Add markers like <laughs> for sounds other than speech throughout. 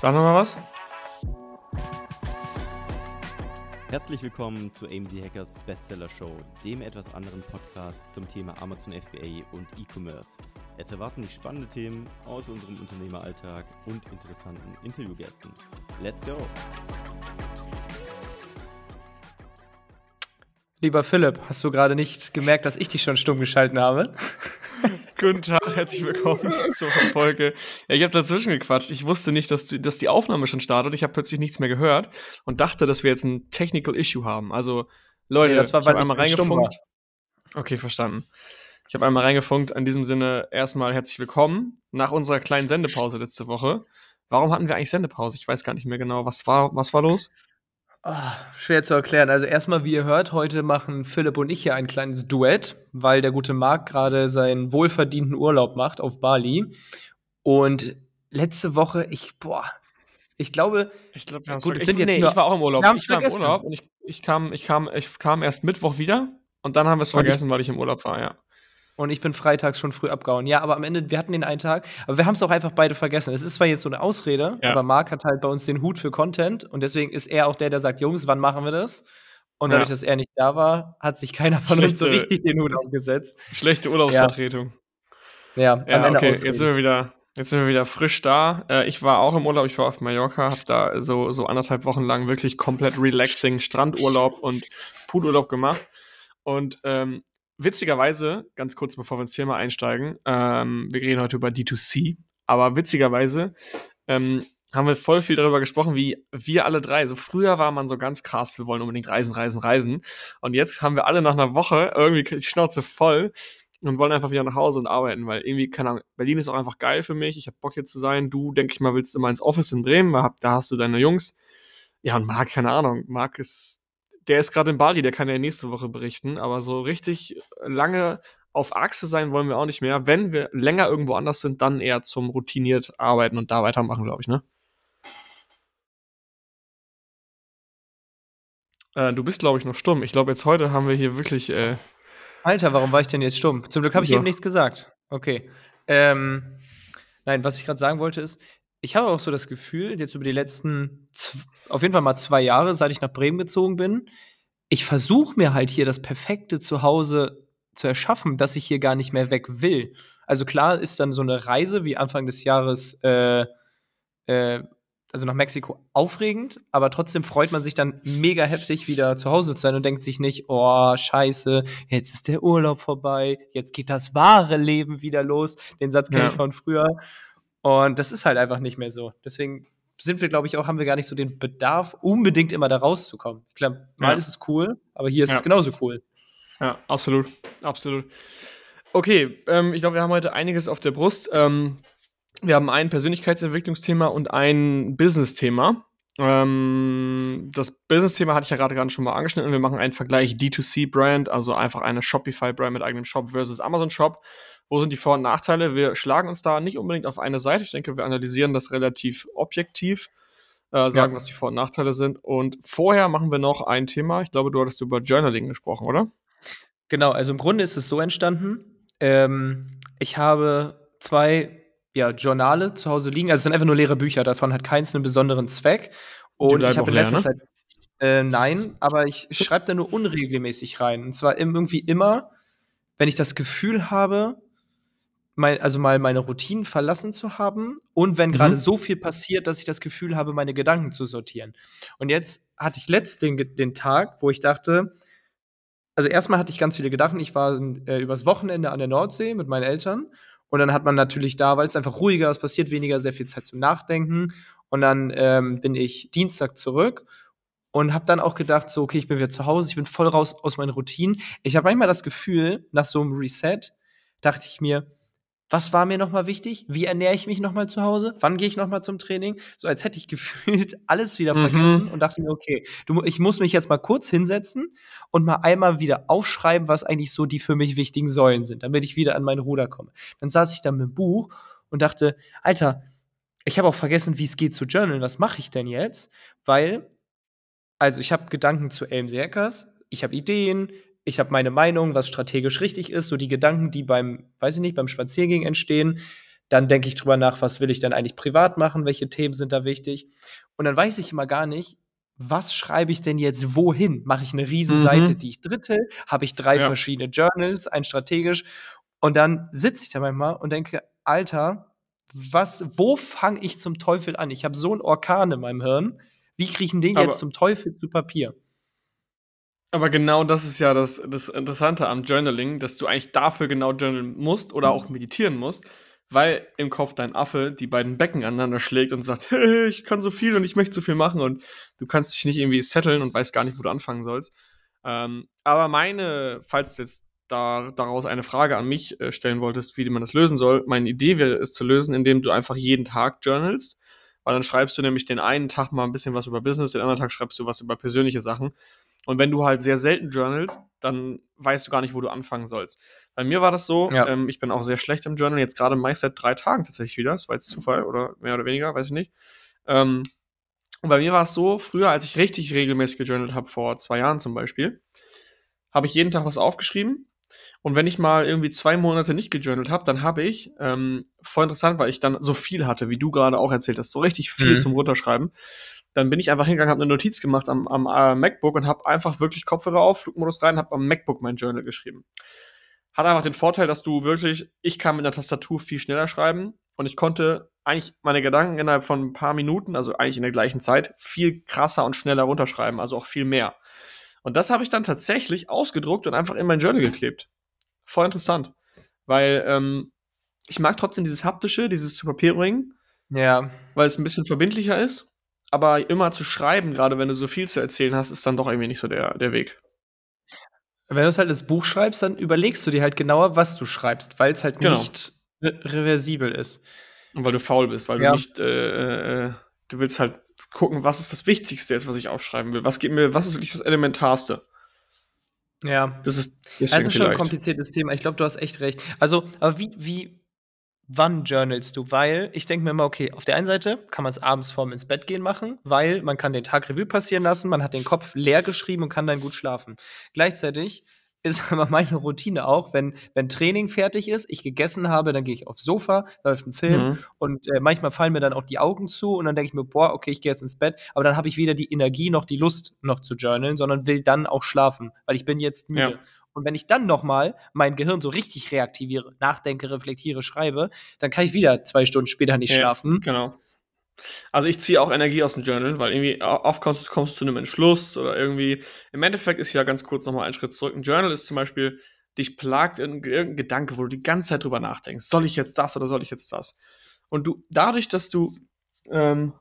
Sag noch mal was. Herzlich willkommen zu AMZ Hackers Bestseller Show, dem etwas anderen Podcast zum Thema Amazon FBA und E-Commerce. Es erwarten dich spannende Themen aus unserem Unternehmeralltag und interessanten Interviewgästen. Let's go! Lieber Philipp, hast du gerade nicht gemerkt, dass ich dich schon stumm geschalten habe? <laughs> Guten Tag, herzlich willkommen <laughs> zur Folge. Ja, ich habe dazwischen gequatscht. Ich wusste nicht, dass, dass die Aufnahme schon startet. Ich habe plötzlich nichts mehr gehört und dachte, dass wir jetzt ein Technical Issue haben. Also, Leute, Nee, das war, weil einmal ich stumm reingefunkt. Okay, verstanden. Ich habe einmal reingefunkt. In diesem Sinne erstmal herzlich willkommen nach unserer kleinen Sendepause letzte Woche. Warum hatten wir eigentlich Sendepause? Ich weiß gar nicht mehr genau. Was war, was war los? Ah, schwer zu erklären. Also erstmal, wie ihr hört, heute machen Philipp und ich hier ein kleines Duett, weil der gute Marc gerade seinen wohlverdienten Urlaub macht auf Bali. Und letzte Woche, ich, boah, ich glaube, Ich glaube, wir Gut, es sind ich, jetzt nee, nur- ich war auch im Urlaub. Ich war im vergessen. Urlaub und ich, ich, kam, ich, kam, ich kam erst Mittwoch wieder und dann haben wir es Und ich- vergessen, weil ich im Urlaub war, ja. Und ich bin freitags schon früh abgehauen. Ja, aber am Ende, wir hatten den einen Tag, aber wir haben es auch einfach beide vergessen. Es ist zwar jetzt so eine Ausrede, Ja. aber Marc hat halt bei uns den Hut für Content und deswegen ist er auch der, der sagt, Jungs, wann machen wir das? Und Ja. dadurch, dass er nicht da war, hat sich keiner von uns so Schlechte- richtig den Hut aufgesetzt. Schlechte Urlaubsvertretung. Ja, Ja, Ende okay, Ausreden. jetzt sind wir wieder. Jetzt sind wir wieder frisch da. Äh, ich war auch im Urlaub, ich war auf Mallorca, habe da so, so anderthalb Wochen lang wirklich komplett relaxing Strandurlaub und Poolurlaub gemacht. Und ähm, witzigerweise, ganz kurz bevor wir ins Thema einsteigen, ähm, wir reden heute über D2C, aber witzigerweise ähm, haben wir voll viel darüber gesprochen, wie wir alle drei. So früher war man so ganz krass, wir wollen unbedingt reisen, reisen, reisen. Und jetzt haben wir alle nach einer Woche irgendwie die Schnauze voll und wollen einfach wieder nach Hause und arbeiten, weil irgendwie, keine Ahnung, Berlin ist auch einfach geil für mich. Ich habe Bock hier zu sein. Du, denke ich mal, willst immer ins Office in Bremen, da hast du deine Jungs. Ja, und Marc, keine Ahnung, Marc ist, der ist gerade in Bali, der kann ja nächste Woche berichten, aber so richtig lange auf Achse sein wollen wir auch nicht mehr. Wenn wir länger irgendwo anders sind, dann eher zum routiniert arbeiten und da weitermachen, glaube ich, ne? Äh, du bist, glaube ich, noch stumm. Ich glaube, jetzt heute haben wir hier wirklich, äh, Alter, warum war ich denn jetzt stumm? Zum Glück habe ich Ja. eben nichts gesagt. Okay. Ähm, nein, was ich gerade sagen wollte ist, ich habe auch so das Gefühl, jetzt über die letzten, auf jeden Fall mal zwei Jahre, seit ich nach Bremen gezogen bin, ich versuche mir halt hier das perfekte Zuhause zu erschaffen, dass ich hier gar nicht mehr weg will. Also klar ist dann so eine Reise wie Anfang des Jahres, äh, äh, also nach Mexiko aufregend, aber trotzdem freut man sich dann mega heftig, wieder zu Hause zu sein und denkt sich nicht, oh, scheiße, jetzt ist der Urlaub vorbei, jetzt geht das wahre Leben wieder los. Den Satz kenne Ja. ich von früher. Und das ist halt einfach nicht mehr so. Deswegen sind wir, glaube ich, auch, haben wir gar nicht so den Bedarf, unbedingt immer da rauszukommen. Ich glaube, mal Ja. ist es cool, aber hier ist Ja. es genauso cool. Ja, absolut. Absolut. Okay, ähm, ich glaube, wir haben heute einiges auf der Brust. Ähm, wir haben ein Persönlichkeitsentwicklungsthema und ein Business-Thema. Ähm, das Business-Thema hatte ich ja gerade gerade schon mal angeschnitten. Wir machen einen Vergleich D2C-Brand, also einfach eine Shopify-Brand mit eigenem Shop versus Amazon-Shop. Wo sind die Vor- und Nachteile? Wir schlagen uns da nicht unbedingt auf eine Seite. Ich denke, wir analysieren das relativ objektiv, äh, sagen, Ja. was die Vor- und Nachteile sind. Und vorher machen wir noch ein Thema. Ich glaube, du hattest über Journaling gesprochen, oder? Genau, also im Grunde ist es so entstanden. Ähm, ich habe zwei ja, Journale zu Hause liegen. Also es sind einfach nur leere Bücher, davon hat keins einen besonderen Zweck. Und ich habe in letzter ne? Zeit. Äh, nein, aber ich schreibe da nur unregelmäßig rein. Und zwar irgendwie immer, wenn ich das Gefühl habe, mein, also mal meine Routinen verlassen zu haben und wenn Mhm. gerade so viel passiert, dass ich das Gefühl habe, meine Gedanken zu sortieren. Und jetzt hatte ich letzt den, den Tag, wo ich dachte, also erstmal hatte ich ganz viele Gedanken. Ich war äh, übers Wochenende an der Nordsee mit meinen Eltern. Und dann hat man natürlich da, weil es einfach ruhiger, es passiert weniger, sehr viel Zeit zum Nachdenken. Und dann ähm, bin ich Dienstag zurück und habe dann auch gedacht, so, okay, ich bin wieder zu Hause, ich bin voll raus aus meinen Routinen. Ich habe manchmal das Gefühl, nach so einem Reset, dachte ich mir, was war mir nochmal wichtig? Wie ernähre ich mich nochmal zu Hause? Wann gehe ich nochmal zum Training? So als hätte ich <laughs> gefühlt alles wieder Mhm. vergessen und dachte mir, okay, du, ich muss mich jetzt mal kurz hinsetzen und mal einmal wieder aufschreiben, was eigentlich so die für mich wichtigen Säulen sind, damit ich wieder an mein Ruder komme. Dann saß ich da mit dem Buch und dachte, Alter, ich habe auch vergessen, wie es geht zu journalen. Was mache ich denn jetzt? Weil, also ich habe Gedanken zu AMC Hackers, ich habe Ideen, ich habe meine Meinung, was strategisch richtig ist, so die Gedanken, die beim, weiß ich nicht, beim Spaziergehen entstehen. Dann denke ich drüber nach, was will ich denn eigentlich privat machen, welche Themen sind da wichtig. Und dann weiß ich immer gar nicht, was schreibe ich denn jetzt wohin? Mache ich eine Riesenseite, Mhm. die ich drittel? Habe ich drei Ja. verschiedene Journals, ein strategisch? Und dann sitze ich da manchmal und denke, Alter, was, wo fange ich zum Teufel an? Ich habe so einen Orkan in meinem Hirn. Wie kriege ich denn den Aber- jetzt zum Teufel zu Papier? Aber genau das ist ja das, das Interessante am Journaling, dass du eigentlich dafür genau journalen musst oder auch meditieren musst, weil im Kopf dein Affe die beiden Becken aneinander schlägt und sagt, hey, <laughs> ich kann so viel und ich möchte so viel machen und du kannst dich nicht irgendwie setteln und weißt gar nicht, wo du anfangen sollst. Ähm, aber meine, falls du jetzt da, daraus eine Frage an mich äh, stellen wolltest, wie man das lösen soll, meine Idee wäre es zu lösen, indem du einfach jeden Tag journalst, weil dann schreibst du nämlich den einen Tag mal ein bisschen was über Business, den anderen Tag schreibst du was über persönliche Sachen. Und wenn du halt sehr selten journalst, dann weißt du gar nicht, wo du anfangen sollst. Bei mir war das so, Ja. ähm, ich bin auch sehr schlecht im Journal, jetzt gerade meist seit drei Tagen tatsächlich wieder. Das war jetzt Zufall oder mehr oder weniger, weiß ich nicht. Ähm, und bei mir war es so, früher, als ich richtig regelmäßig gejournalt habe, vor zwei Jahren zum Beispiel, habe ich jeden Tag was aufgeschrieben. Und wenn ich mal irgendwie zwei Monate nicht gejournalt habe, dann habe ich, ähm, voll interessant, weil ich dann so viel hatte, wie du gerade auch erzählt hast, so richtig viel Mhm. zum Runterschreiben. Dann bin ich einfach hingegangen, habe eine Notiz gemacht am, am äh, MacBook und habe einfach wirklich Kopfhörer auf, Flugmodus rein, habe am MacBook mein Journal geschrieben. Hat einfach den Vorteil, dass du wirklich, ich kann mit der Tastatur viel schneller schreiben und ich konnte eigentlich meine Gedanken innerhalb von ein paar Minuten, also eigentlich in der gleichen Zeit, viel krasser und schneller runterschreiben, also auch viel mehr. Und das habe ich dann tatsächlich ausgedruckt und einfach in mein Journal geklebt. Voll interessant. Weil ähm, ich mag trotzdem dieses haptische, dieses zu Papier bringen, Ja. weil es ein bisschen verbindlicher ist. Aber immer zu schreiben, gerade wenn du so viel zu erzählen hast, ist dann doch irgendwie nicht so der, der Weg. Wenn du es halt als Buch schreibst, dann überlegst du dir halt genauer, was du schreibst, weil es halt Genau. nicht re reversibel ist. Und weil du faul bist, weil Ja. du nicht, äh, äh, du willst halt gucken, was ist das Wichtigste jetzt, was ich aufschreiben will. Was geht mir, was ist wirklich das Elementarste? Ja. Das ist Das ist schon ein kompliziertes Thema. Ich glaube, du hast echt recht. Also, aber wie, wie, wann journalst du? Weil ich denke mir immer, okay, auf der einen Seite kann man es abends vorm ins Bett gehen machen, weil man kann den Tag Revue passieren lassen, man hat den Kopf leer geschrieben und kann dann gut schlafen. Gleichzeitig ist <laughs> aber meine Routine auch, wenn, wenn Training fertig ist, ich gegessen habe, dann gehe ich aufs Sofa, läuft ein Film Mhm. und äh, manchmal fallen mir dann auch die Augen zu und dann denke ich mir, boah, okay, ich gehe jetzt ins Bett, aber dann habe ich weder die Energie noch die Lust noch zu journalen, sondern will dann auch schlafen, weil ich bin jetzt müde. Ja. Und wenn ich dann noch mal mein Gehirn so richtig reaktiviere, nachdenke, reflektiere, schreibe, dann kann ich wieder zwei Stunden später nicht Ja, schlafen. Genau. Also ich ziehe auch Energie aus dem Journal, weil irgendwie oft kommst, kommst du zu einem Entschluss oder irgendwie. Im Endeffekt ist ja ganz kurz nochmal ein Schritt zurück. Ein Journal ist zum Beispiel, dich plagt irgendein, irgendein Gedanke, wo du die ganze Zeit drüber nachdenkst. Soll ich jetzt das oder soll ich jetzt das? Und du, dadurch, dass du, ähm,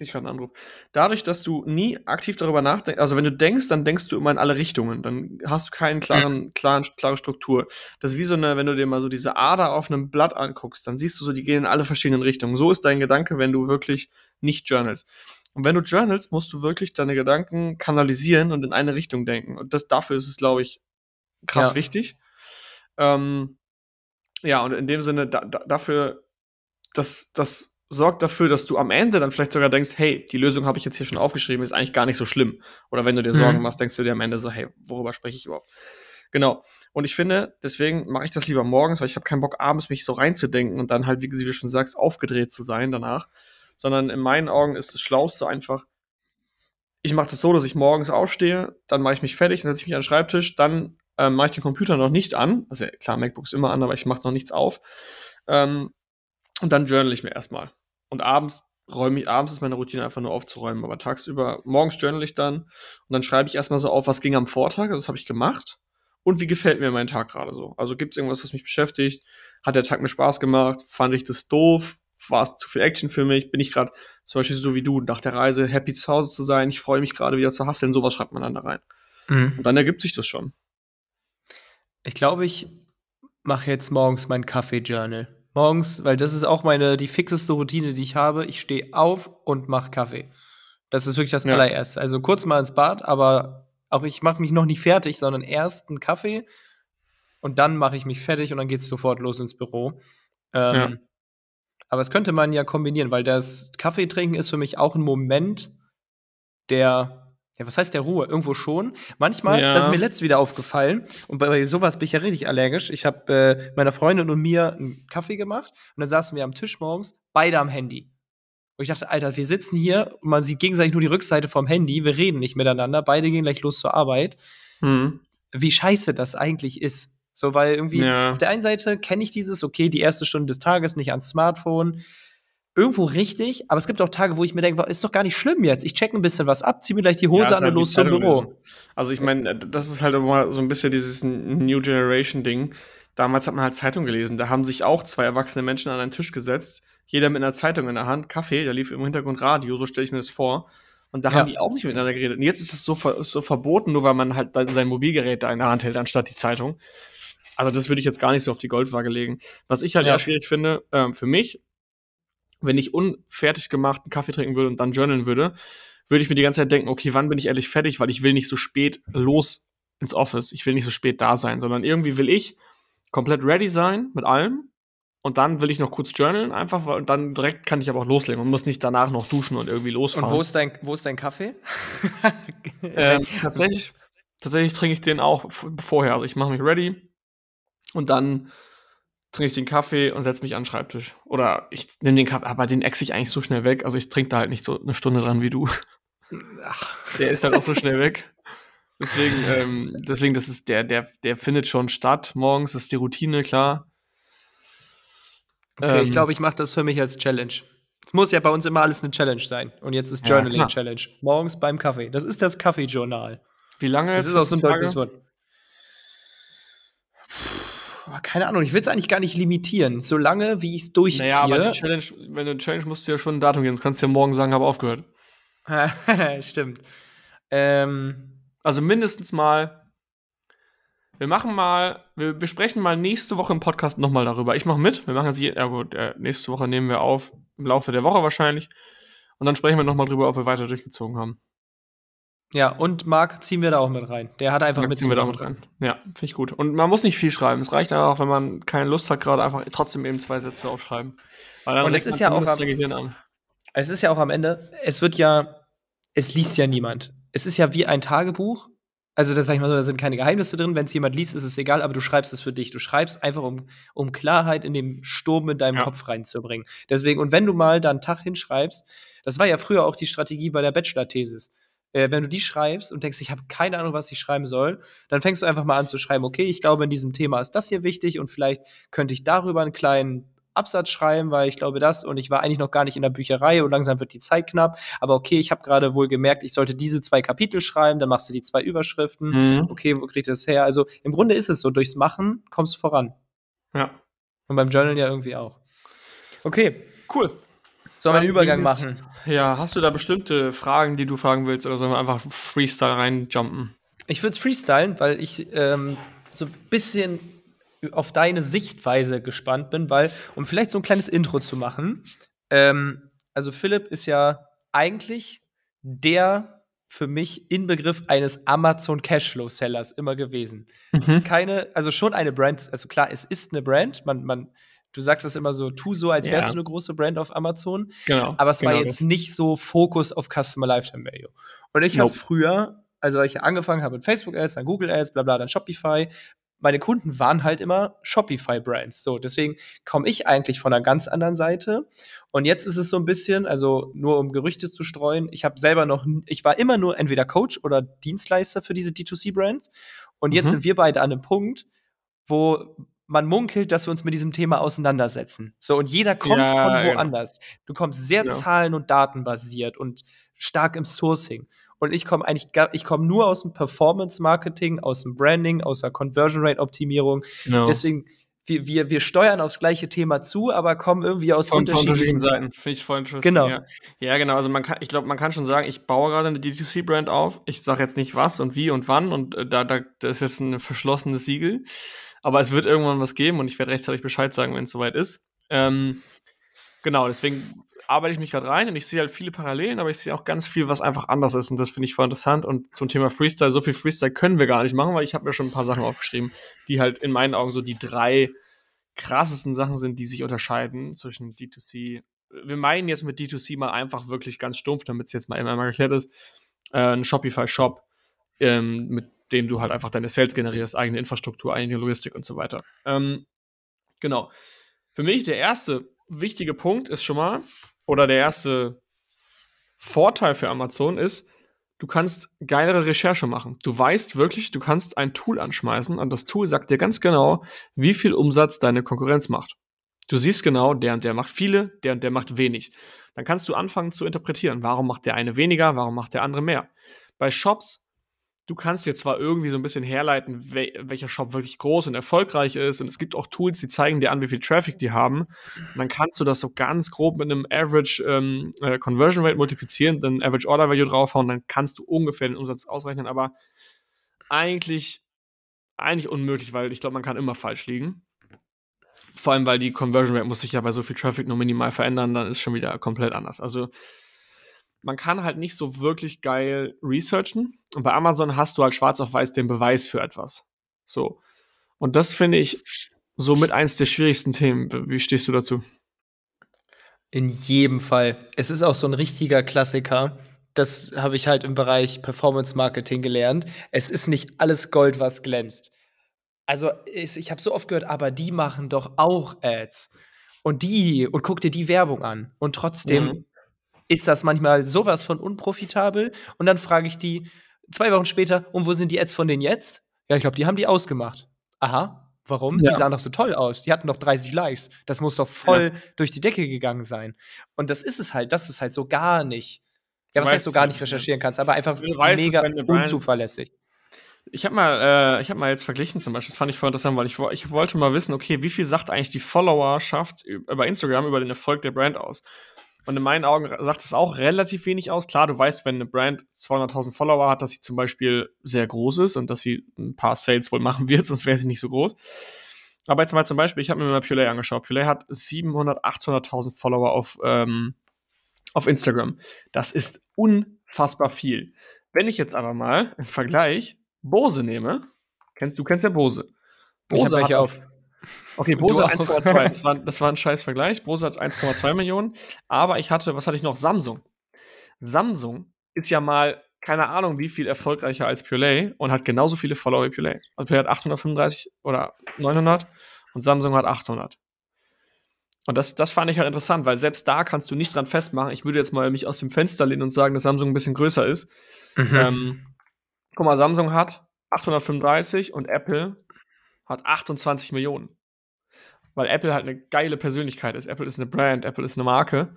ich krieg gerade einen Anruf, dadurch, dass du nie aktiv darüber nachdenkst, also wenn du denkst, dann denkst du immer in alle Richtungen, dann hast du keinen klaren, klaren, klare Struktur. Das ist wie so eine, wenn du dir mal so diese Ader auf einem Blatt anguckst, dann siehst du so, die gehen in alle verschiedenen Richtungen. So ist dein Gedanke, wenn du wirklich nicht journalst. Und wenn du journalst, musst du wirklich deine Gedanken kanalisieren und in eine Richtung denken. Und das, dafür ist es, glaube ich, krass Ja. wichtig. Ähm, ja, und in dem Sinne, da, da, dafür, das, das sorgt dafür, dass du am Ende dann vielleicht sogar denkst, hey, die Lösung habe ich jetzt hier schon aufgeschrieben, ist eigentlich gar nicht so schlimm. Oder wenn du dir Mhm. Sorgen machst, denkst du dir am Ende so, hey, worüber spreche ich überhaupt? Genau. Und ich finde, deswegen mache ich das lieber morgens, weil ich habe keinen Bock, abends mich so reinzudenken und dann halt, wie du schon sagst, aufgedreht zu sein danach. Sondern in meinen Augen ist das Schlauste einfach, ich mache das so, dass ich morgens aufstehe, dann mache ich mich fertig, dann setze ich mich an den Schreibtisch, dann ähm, mache ich den Computer noch nicht an. Also klar, MacBook ist immer an, aber ich mache noch nichts auf. Ähm, und dann journal ich mir erstmal. Und abends räume ich, abends ist meine Routine einfach nur aufzuräumen, aber tagsüber, morgens journal ich dann und dann schreibe ich erstmal so auf, was ging am Vortag, also das habe ich gemacht und wie gefällt mir mein Tag gerade so. Also gibt es irgendwas, was mich beschäftigt? Hat der Tag mir Spaß gemacht? Fand ich das doof? War es zu viel Action für mich? Bin ich gerade zum Beispiel so wie du nach der Reise happy zu Hause zu sein? Ich freue mich gerade wieder zu hasseln. Sowas schreibt man dann da rein. Und dann ergibt sich das schon. Ich glaube, ich mache jetzt morgens mein Kaffee-Journal. Morgens, weil das ist auch meine, die fixeste Routine, die ich habe. Ich stehe auf und mache Kaffee. Das ist wirklich das Ja. allererste. Also kurz mal ins Bad, aber auch ich mache mich noch nicht fertig, sondern erst einen Kaffee und dann mache ich mich fertig und dann geht es sofort los ins Büro. Ähm, Ja. Aber es könnte man ja kombinieren, weil das Kaffeetrinken ist für mich auch ein Moment, der ja, was heißt der Ruhe? Irgendwo schon. Manchmal, Ja. das ist mir letztens wieder aufgefallen, und bei, bei sowas bin ich ja richtig allergisch. Ich habe äh, meiner Freundin und mir einen Kaffee gemacht und dann saßen wir am Tisch morgens, beide am Handy. Und ich dachte, Alter, wir sitzen hier und man sieht gegenseitig nur die Rückseite vom Handy, wir reden nicht miteinander, beide gehen gleich los zur Arbeit. Hm. Wie scheiße das eigentlich ist. So, weil irgendwie Ja. auf der einen Seite kenne ich dieses, okay, die erste Stunde des Tages nicht ans Smartphone. Irgendwo richtig, aber es gibt auch Tage, wo ich mir denke, ist doch gar nicht schlimm jetzt. Ich check ein bisschen was ab, zieh mir gleich die Ja, Hose ist an halt und die los zum Büro. Also ich meine, das ist halt immer so ein bisschen dieses New Generation Ding. Damals hat man halt Zeitung gelesen. Da haben sich auch zwei erwachsene Menschen an einen Tisch gesetzt, jeder mit einer Zeitung in der Hand, Kaffee, da lief im Hintergrund Radio, so stelle ich mir das vor. Und da Ja. haben die auch nicht miteinander geredet. Und jetzt ist es so, ver so verboten, nur weil man halt sein Mobilgerät da in der Hand hält, anstatt die Zeitung. Also das würde ich jetzt gar nicht so auf die Goldwaage legen. Was ich halt Ja. eher schwierig finde, ähm, für mich, wenn ich unfertig gemachten Kaffee trinken würde und dann journalen würde, würde ich mir die ganze Zeit denken, okay, wann bin ich ehrlich fertig, weil ich will nicht so spät los ins Office. Ich will nicht so spät da sein, sondern irgendwie will ich komplett ready sein mit allem und dann will ich noch kurz journalen einfach weil- und dann direkt kann ich aber auch loslegen und muss nicht danach noch duschen und irgendwie Und losfahren. wo ist dein, wo ist dein Kaffee? <laughs> Ähm, tatsächlich, tatsächlich trinke ich den auch vorher. Also ich mache mich ready und dann trinke ich den Kaffee und setze mich an den Schreibtisch. Oder ich nehme den Kaffee, aber den exe ich eigentlich so schnell weg. Also ich trinke da halt nicht so eine Stunde dran wie du. Ach, Der ist halt auch so schnell weg. <laughs> Deswegen, ähm, deswegen, das ist der, der, der findet schon statt. Morgens ist die Routine, klar. okay, ich Ähm, glaube, ich mache das für mich als Challenge. Es muss ja bei uns immer alles eine Challenge sein. Und jetzt ist Ja, Journaling klar. Challenge. Morgens beim Kaffee. Das ist das Kaffee-Journal. Wie lange Das ist auch so ein Tage? Wort. Keine Ahnung, ich will es eigentlich gar nicht limitieren. Solange, wie ich es durchziehe. Naja, aber Challenge, wenn du eine Challenge musst du ja schon ein Datum geben. Sonst kannst du ja morgen sagen, habe aufgehört. <laughs> Stimmt. Ähm, Also mindestens mal. Wir machen mal, wir besprechen mal nächste Woche im Podcast nochmal darüber. Ich mache mit. Wir machen jetzt, je- ja gut, äh, nächste Woche nehmen wir auf, im Laufe der Woche wahrscheinlich. Und dann sprechen wir nochmal drüber, ob wir weiter durchgezogen haben. Ja, und Marc ziehen wir da auch mit rein. Der hat einfach Dann mit ziehen wir da mit rein. Ja, finde ich gut. Und man muss nicht viel schreiben. Es reicht einfach, wenn man keine Lust hat, gerade einfach trotzdem eben zwei Sätze aufschreiben. Weil dann Und es ist ja auch am- an. Es ist ja auch am Ende, es wird ja, es liest ja niemand. Es ist ja wie ein Tagebuch. Also, das sag ich mal so, da sind keine Geheimnisse drin. Wenn es jemand liest, ist es egal, aber du schreibst es für dich. Du schreibst einfach, um, um Klarheit in dem Sturm in deinem Ja. Kopf reinzubringen. Deswegen, und wenn du mal da einen Tag hinschreibst, das war ja früher auch die Strategie bei der Bachelor-Thesis. Äh, wenn du die schreibst und denkst, ich habe keine Ahnung, was ich schreiben soll, dann fängst du einfach mal an zu schreiben, okay, ich glaube, in diesem Thema ist das hier wichtig und vielleicht könnte ich darüber einen kleinen Absatz schreiben, weil ich glaube das und ich war eigentlich noch gar nicht in der Bücherei und langsam wird die Zeit knapp. Aber okay, ich habe gerade wohl gemerkt, ich sollte diese zwei Kapitel schreiben, dann machst du die zwei Überschriften. Mhm. Okay, wo kriegt ihr das her? Also im Grunde ist es so, durchs Machen kommst du voran. Ja. Und beim Journal ja irgendwie auch. Okay, Cool. Sollen wir einen Übergang machen? Ja, hast du da bestimmte Fragen, die du fragen willst, oder sollen wir einfach Freestyle reinjumpen? Ich würde es freestylen, weil ich ähm, so ein bisschen auf deine Sichtweise gespannt bin, weil, um vielleicht so ein kleines Intro zu machen, ähm, also Philipp ist ja eigentlich der für mich Inbegriff eines Amazon Cashflow Sellers immer gewesen. Mhm. Keine, also schon eine Brand, also klar, es ist eine Brand, man, man, du sagst das immer so, tu so, als wärst Ja. du eine große Brand auf Amazon, Genau. aber es war genau jetzt nicht so Fokus auf Customer Lifetime Value. Und ich habe Nope. früher, also als ich angefangen habe mit Facebook Ads, dann Google Ads, bla bla, dann Shopify, meine Kunden waren halt immer Shopify-Brands. So, deswegen komme ich eigentlich von einer ganz anderen Seite. Und jetzt ist es so ein bisschen, also nur um Gerüchte zu streuen, ich habe selber noch, ich war immer nur entweder Coach oder Dienstleister für diese D2C-Brands. Und jetzt Mhm. sind wir beide an einem Punkt, wo man munkelt, dass wir uns mit diesem Thema auseinandersetzen. So, und jeder kommt Ja, von woanders. Du kommst sehr Genau. zahlen- und datenbasiert und stark im Sourcing. Und ich komme eigentlich, gar- ich komme nur aus dem Performance-Marketing, aus dem Branding, aus der Conversion-Rate-Optimierung. Genau. Deswegen, wir, wir, wir steuern aufs gleiche Thema zu, aber kommen irgendwie aus Von, von unterschiedlichen unterschiedlichen Seiten. Finde ich voll interessant. Genau. Ja. ja, genau. Also man kann, ich glaube, man kann schon sagen, ich baue gerade eine D2C-Brand auf. Ich sage jetzt nicht was und wie und wann und äh, da, da das ist jetzt ein verschlossenes Siegel. Aber es wird irgendwann was geben und ich werde rechtzeitig Bescheid sagen, wenn es soweit ist. Ähm, genau, deswegen arbeite ich mich gerade rein und ich sehe halt viele Parallelen, aber ich sehe auch ganz viel, was einfach anders ist und das finde ich voll interessant. Und zum Thema Freestyle, so viel Freestyle können wir gar nicht machen, weil ich habe mir schon ein paar Sachen aufgeschrieben, die halt in meinen Augen so die drei krassesten Sachen sind, die sich unterscheiden zwischen D2C. Wir meinen jetzt mit D2C mal einfach wirklich ganz stumpf, damit es jetzt mal einmal erklärt ist. äh, einen Shopify-Shop, ähm, mit dem du halt einfach deine Sales generierst, eigene Infrastruktur, eigene Logistik und so weiter. Ähm, genau. Für mich der erste wichtige Punkt ist schon mal, oder der erste Vorteil für Amazon ist, du kannst geilere Recherche machen. Du weißt wirklich, du kannst ein Tool anschmeißen und das Tool sagt dir ganz genau, wie viel Umsatz deine Konkurrenz macht. Du siehst genau, der und der macht viele, der und der macht wenig. Dann kannst du anfangen zu interpretieren, warum macht der eine weniger, warum macht der andere mehr. Bei Shops du kannst jetzt zwar irgendwie so ein bisschen herleiten, wel welcher Shop wirklich groß und erfolgreich ist. Und es gibt auch Tools, die zeigen dir an, wie viel Traffic die haben. Und dann kannst du das so ganz grob mit einem Average ähm, äh, Conversion Rate multiplizieren, dann Average Order Value draufhauen, dann kannst du ungefähr den Umsatz ausrechnen. Aber eigentlich, eigentlich unmöglich, weil ich glaube, man kann immer falsch liegen. Vor allem, weil die Conversion Rate muss sich ja bei so viel Traffic nur minimal verändern, dann ist schon wieder komplett anders. Also man kann halt nicht so wirklich geil researchen. Und bei Amazon hast du halt schwarz auf weiß den Beweis für etwas. So. Und das finde ich somit eins der schwierigsten Themen. Wie stehst du dazu? In jedem Fall. Es ist auch so ein richtiger Klassiker. Das habe ich halt im Bereich Performance Marketing gelernt. Es ist nicht alles Gold, was glänzt. Also ich habe so oft gehört, aber die machen doch auch Ads. Und die, und guck dir die Werbung an. Und trotzdem mhm ist das manchmal sowas von unprofitabel. Und dann frage ich die zwei Wochen später, und wo sind die Ads von denen jetzt? Ja, ich glaube, die haben die ausgemacht. Aha. Warum? Ja. Die sahen doch so toll aus. Die hatten doch 30 Likes. Das muss doch voll ja. durch die Decke gegangen sein. Und das ist es halt, dass du es halt so gar nicht. Ja, was heißt du gar nicht recherchieren kannst, aber einfach mega unzuverlässig. Ich habe mal, äh, ich mal jetzt verglichen zum Beispiel, das fand ich voll interessant, weil ich, ich wollte mal wissen, okay, wie viel sagt eigentlich die Followerschaft über Instagram über den Erfolg der Brand aus? Und in meinen Augen sagt es auch relativ wenig aus. Klar, du weißt, wenn eine Brand 200.000 Follower hat, dass sie zum Beispiel sehr groß ist und dass sie ein paar Sales wohl machen wird, <laughs> sonst wäre sie nicht so groß. Aber jetzt mal zum Beispiel, ich habe mir mal Pulay angeschaut. Pulay hat 700, 800.000 Follower auf, ähm, auf Instagram. Das ist unfassbar viel. Wenn ich jetzt aber mal im Vergleich Bose nehme, kennst du kennst ja Bose. Bose ich hat auf. Okay, Bose 1,2. Das war, das war ein scheiß Vergleich. Bose hat 1,2 Millionen. Aber ich hatte, was hatte ich noch? Samsung. Samsung ist ja mal, keine Ahnung, wie viel erfolgreicher als Purelay und hat genauso viele Follower wie Purelay. Also Purelay hat 835 oder 900 und Samsung hat 800. Und das, das fand ich halt interessant, weil selbst da kannst du nicht dran festmachen. Ich würde jetzt mal mich aus dem Fenster lehnen und sagen, dass Samsung ein bisschen größer ist. Mhm. Ähm, guck mal, Samsung hat 835 und Apple hat 28 Millionen. Weil Apple halt eine geile Persönlichkeit ist. Apple ist eine Brand, Apple ist eine Marke.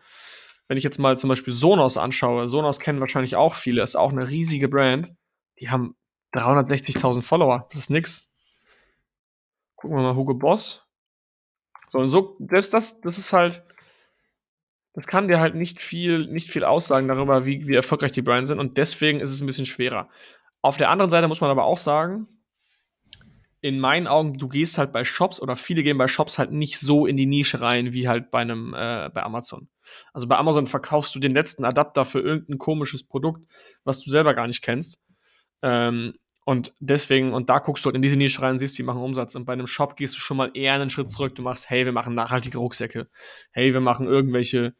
Wenn ich jetzt mal zum Beispiel Sonos anschaue, Sonos kennen wahrscheinlich auch viele, ist auch eine riesige Brand. Die haben 360.000 Follower. Das ist nix. Gucken wir mal Hugo Boss. So, und so, selbst das, das ist halt, das kann dir halt nicht viel, nicht viel aussagen darüber, wie, wie erfolgreich die Brands sind. Und deswegen ist es ein bisschen schwerer. Auf der anderen Seite muss man aber auch sagen, in meinen Augen, du gehst halt bei Shops oder viele gehen bei Shops halt nicht so in die Nische rein wie halt bei einem äh, bei Amazon. Also bei Amazon verkaufst du den letzten Adapter für irgendein komisches Produkt, was du selber gar nicht kennst. Ähm, und deswegen, und da guckst du halt in diese Nische rein, siehst, die machen Umsatz. Und bei einem Shop gehst du schon mal eher einen Schritt zurück. Du machst, hey, wir machen nachhaltige Rucksäcke. Hey, wir machen irgendwelche,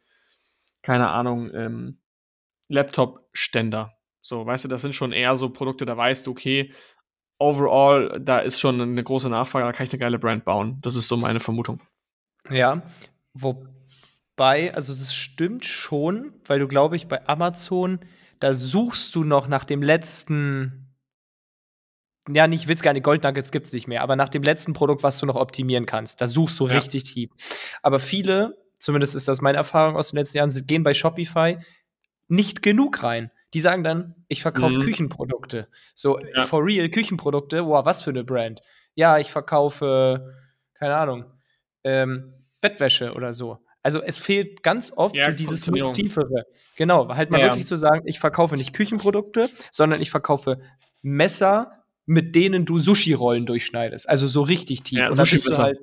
keine Ahnung, ähm, Laptop-Ständer. So, weißt du, das sind schon eher so Produkte, da weißt du, okay, overall, da ist schon eine große Nachfrage, da kann ich eine geile Brand bauen. Das ist so meine Vermutung. Ja, wobei, also das stimmt schon, weil du, glaube ich, bei Amazon, da suchst du noch nach dem letzten ja, nicht Witz, keine Goldnuggets gibt es nicht mehr, aber nach dem letzten Produkt, was du noch optimieren kannst, da suchst du ja. richtig tief. Aber viele, zumindest ist das meine Erfahrung aus den letzten Jahren, gehen bei Shopify nicht genug rein. Die sagen dann, ich verkaufe mhm. Küchenprodukte. So, ja. for real, Küchenprodukte, wow, was für eine Brand. Ja, ich verkaufe, keine Ahnung, ähm, Bettwäsche oder so. Also es fehlt ganz oft ja, so dieses tiefere. Genau, halt mal ja. wirklich zu sagen, ich verkaufe nicht Küchenprodukte, sondern ich verkaufe Messer, mit denen du Sushi-Rollen durchschneidest. Also so richtig tief. Ja, Sushi-Messer. Halt,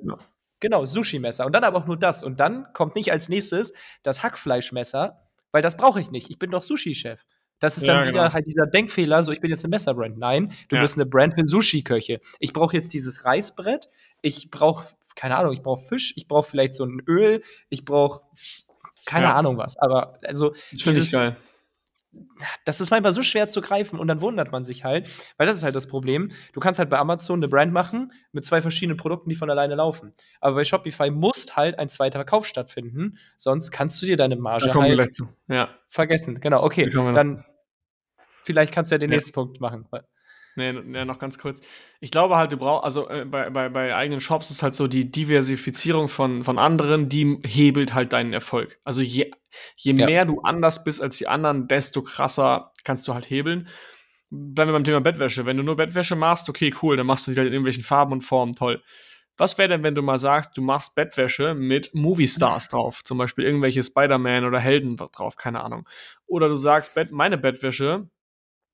genau, Sushi-Messer. Und dann aber auch nur das. Und dann kommt nicht als nächstes das Hackfleischmesser, weil das brauche ich nicht. Ich bin doch Sushi-Chef. Das ist ja, dann wieder genau. halt dieser Denkfehler, so ich bin jetzt eine Messerbrand. Nein, du ja. bist eine Brand für Sushi-Köche. Ich brauche jetzt dieses Reißbrett, ich brauche, keine Ahnung, ich brauche Fisch, ich brauche vielleicht so ein Öl, ich brauche keine ja. Ahnung was. Aber also. Das finde ich geil. das ist manchmal so schwer zu greifen und dann wundert man sich halt, weil das ist halt das Problem. Du kannst halt bei Amazon eine Brand machen mit zwei verschiedenen Produkten, die von alleine laufen. Aber bei Shopify muss halt ein zweiter Verkauf stattfinden, sonst kannst du dir deine Marge halt gleich zu. Ja. vergessen. Genau, okay. Dann vielleicht kannst du ja den Ja. nächsten Punkt machen. Nee, nee, noch ganz kurz. Ich glaube halt, du brauchst, also äh, bei, bei, bei eigenen Shops ist halt so die Diversifizierung von, von anderen, die hebelt halt deinen Erfolg. Also je, je Ja. mehr du anders bist als die anderen, desto krasser kannst du halt hebeln. Bleiben wir beim Thema Bettwäsche. Wenn du nur Bettwäsche machst, okay, cool, dann machst du die halt in irgendwelchen Farben und Formen, toll. Was wäre denn, wenn du mal sagst, du machst Bettwäsche mit Movie-Stars <laughs> drauf? Zum Beispiel irgendwelche Spider-Man oder Helden drauf, keine Ahnung. Oder du sagst, meine Bettwäsche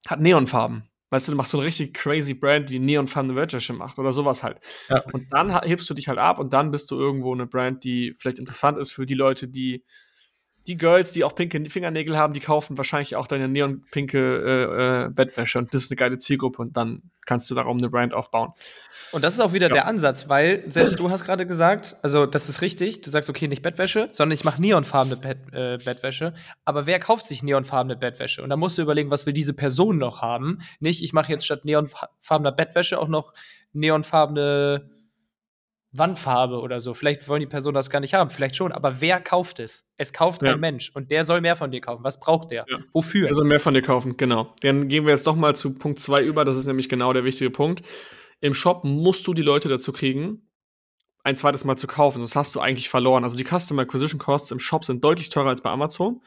hat Neonfarben. Weißt du, du machst so eine richtig crazy Brand, die neonfarbene Bettwäsche macht oder sowas halt. Ja. Und dann hebst du dich halt ab und dann bist du irgendwo eine Brand, die vielleicht interessant ist für die Leute, die die Girls, die auch pinke Fingernägel haben, die kaufen wahrscheinlich auch deine neonpinke äh, äh, Bettwäsche und das ist eine geile Zielgruppe und dann kannst du darum eine Brand aufbauen. Und das ist auch wieder Ja. der Ansatz, weil selbst du hast gerade gesagt, also das ist richtig, du sagst, okay, nicht Bettwäsche, sondern ich mache neonfarbene Bett, äh, Bettwäsche. Aber wer kauft sich neonfarbene Bettwäsche? Und da musst du überlegen, was will diese Person noch haben? Nicht, ich mache jetzt statt neonfarbener Bettwäsche auch noch neonfarbene Wandfarbe oder so. Vielleicht wollen die Personen das gar nicht haben, vielleicht schon. Aber wer kauft es? Es kauft Ja. ein Mensch und der soll mehr von dir kaufen. Was braucht der? Ja. Wofür? Also mehr von dir kaufen, genau. Dann gehen wir jetzt doch mal zu Punkt 2 über, das ist nämlich genau der wichtige Punkt. Im Shop musst du die Leute dazu kriegen, ein zweites Mal zu kaufen, sonst hast du eigentlich verloren. Also die Customer Acquisition Costs im Shop sind deutlich teurer als bei Amazon.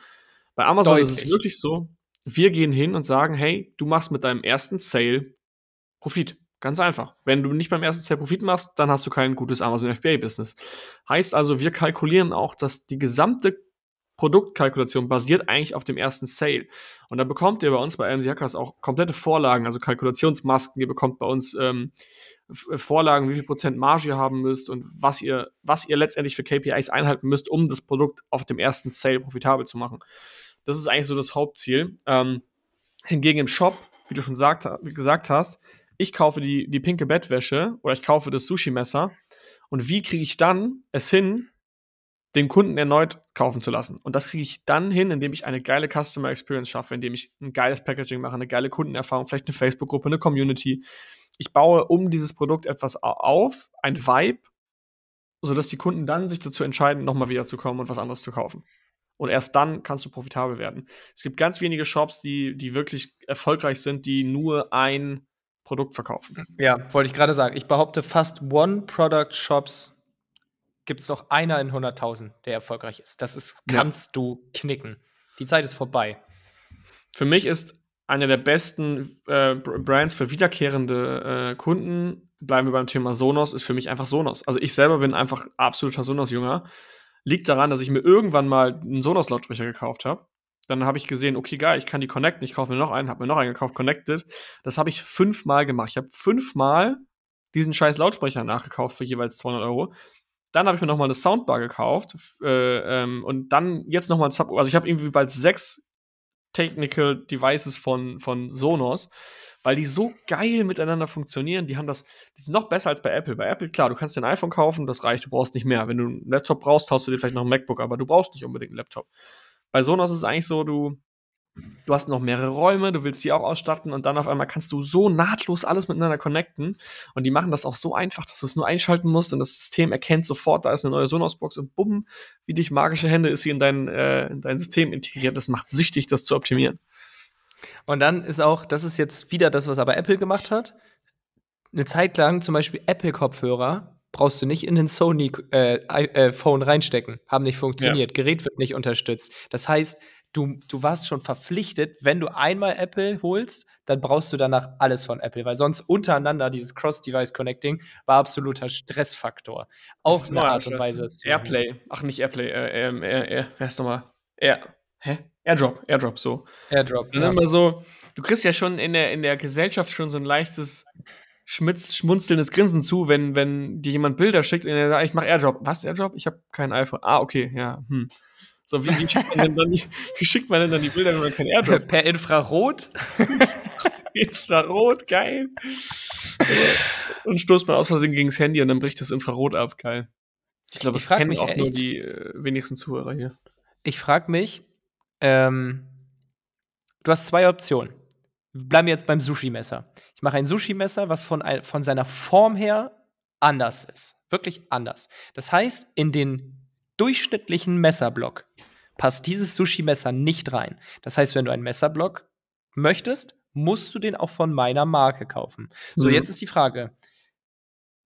Bei Amazon ist es Deutlich. wirklich so, wir gehen hin und sagen, hey, du machst mit deinem ersten Sale Profit. Ganz einfach. Wenn du nicht beim ersten Sale Profit machst, dann hast du kein gutes Amazon FBA Business. Heißt also, wir kalkulieren auch, dass die gesamte Produktkalkulation basiert eigentlich auf dem ersten Sale. Und da bekommt ihr bei uns bei AMC Hackers auch komplette Vorlagen, also Kalkulationsmasken. Ihr bekommt bei uns ähm, F- Vorlagen, wie viel Prozent Marge ihr haben müsst und was ihr, was ihr letztendlich für KPIs einhalten müsst, um das Produkt auf dem ersten Sale profitabel zu machen. Das ist eigentlich so das Hauptziel. Ähm, hingegen im Shop, wie du schon sagt, gesagt hast, ich kaufe die, die pinke Bettwäsche oder ich kaufe das Sushi-Messer und wie kriege ich dann es hin, den Kunden erneut kaufen zu lassen. Und das kriege ich dann hin, indem ich eine geile Customer Experience schaffe, indem ich ein geiles Packaging mache, eine geile Kundenerfahrung, vielleicht eine Facebook-Gruppe, eine Community. Ich baue um dieses Produkt etwas au- auf, ein Vibe, sodass die Kunden dann sich dazu entscheiden, nochmal wieder zu kommen und was anderes zu kaufen. Und erst dann kannst du profitabel werden. Es gibt ganz wenige Shops, die, die wirklich erfolgreich sind, die nur ein Produkt verkaufen. Ja, wollte ich gerade sagen. Ich behaupte, fast One-Product-Shops gibt es noch einer in 100.000, der erfolgreich ist. Das ist, Ja. kannst du knicken. Die Zeit ist vorbei. Für mich ist einer der besten äh, Br- Brands für wiederkehrende äh, Kunden, bleiben wir beim Thema Sonos, ist für mich einfach Sonos. Also ich selber bin einfach absoluter Sonos-Jünger. Liegt daran, dass ich mir irgendwann mal einen Sonos-Lautsprecher gekauft habe. Dann habe ich gesehen, okay, geil, ich kann die connecten. Ich kaufe mir noch einen, habe mir noch einen gekauft, connected. Das habe ich fünfmal gemacht. Ich habe fünfmal diesen scheiß Lautsprecher nachgekauft für jeweils 200 Euro. Dann habe ich mir noch mal eine Soundbar gekauft äh, ähm, und dann jetzt noch mal ein Sub. Also ich habe irgendwie bald sechs Technical Devices von, von Sonos, weil die so geil miteinander funktionieren. Die haben das, die sind noch besser als bei Apple. Bei Apple, klar, du kannst dir ein iPhone kaufen, das reicht, du brauchst nicht mehr. Wenn du einen Laptop brauchst, hast du dir vielleicht noch ein MacBook, aber du brauchst nicht unbedingt einen Laptop. Bei Sonos ist es eigentlich so, du, du hast noch mehrere Räume, du willst die auch ausstatten und dann auf einmal kannst du so nahtlos alles miteinander connecten. Und die machen das auch so einfach, dass du es nur einschalten musst und das System erkennt sofort, da ist eine neue Sonos-Box und bumm, wie durch magische Hände ist sie in dein, äh, in dein System integriert. Das macht süchtig, das zu optimieren. Und dann ist auch, das ist jetzt wieder das, was aber Apple gemacht hat. Eine Zeit lang zum Beispiel Apple-Kopfhörer brauchst du nicht in den Sony-Phone äh, äh, Phone reinstecken. Haben nicht funktioniert. Gerät wird nicht unterstützt. Das heißt, du, du warst schon verpflichtet, wenn du einmal Apple holst, dann brauchst du danach alles von Apple, weil sonst untereinander dieses Cross-Device-Connecting war absoluter Stressfaktor. Ist eine Art und. Weise. Airplay. Ach, nicht Airplay. Äh, ähm, Air, Air, wer ist nochmal? Air. Hä? Airdrop. Airdrop, so. Airdrop. Dann Ja. immer so, du kriegst ja schon in der, in der Gesellschaft schon so ein leichtes schmitz, schmunzelndes Grinsen zu, wenn, wenn dir jemand Bilder schickt und er sagt, ich mache Airdrop. Was, Airdrop? Ich habe kein iPhone. Ah, okay, ja. Hm. So, wie, wie, schickt man denn dann die, <laughs> wie schickt man denn dann die Bilder, wenn man kein Airdrop Per Infrarot? <laughs> Infrarot, geil. und stoßt man aus Versehen gegen das Handy und dann bricht das Infrarot ab, geil. Ich glaube, Ich das frag kennen mich auch nur echt- die äh, wenigsten Zuhörer hier. Ich frage mich, ähm, du hast zwei Optionen. Bleiben wir jetzt beim Sushi-Messer. Ich mache ein Sushi-Messer, was von, von seiner Form her anders ist. Wirklich anders. Das heißt, in den durchschnittlichen Messerblock passt dieses Sushi-Messer nicht rein. Das heißt, wenn du einen Messerblock möchtest, musst du den auch von meiner Marke kaufen. So, mhm. jetzt ist die Frage,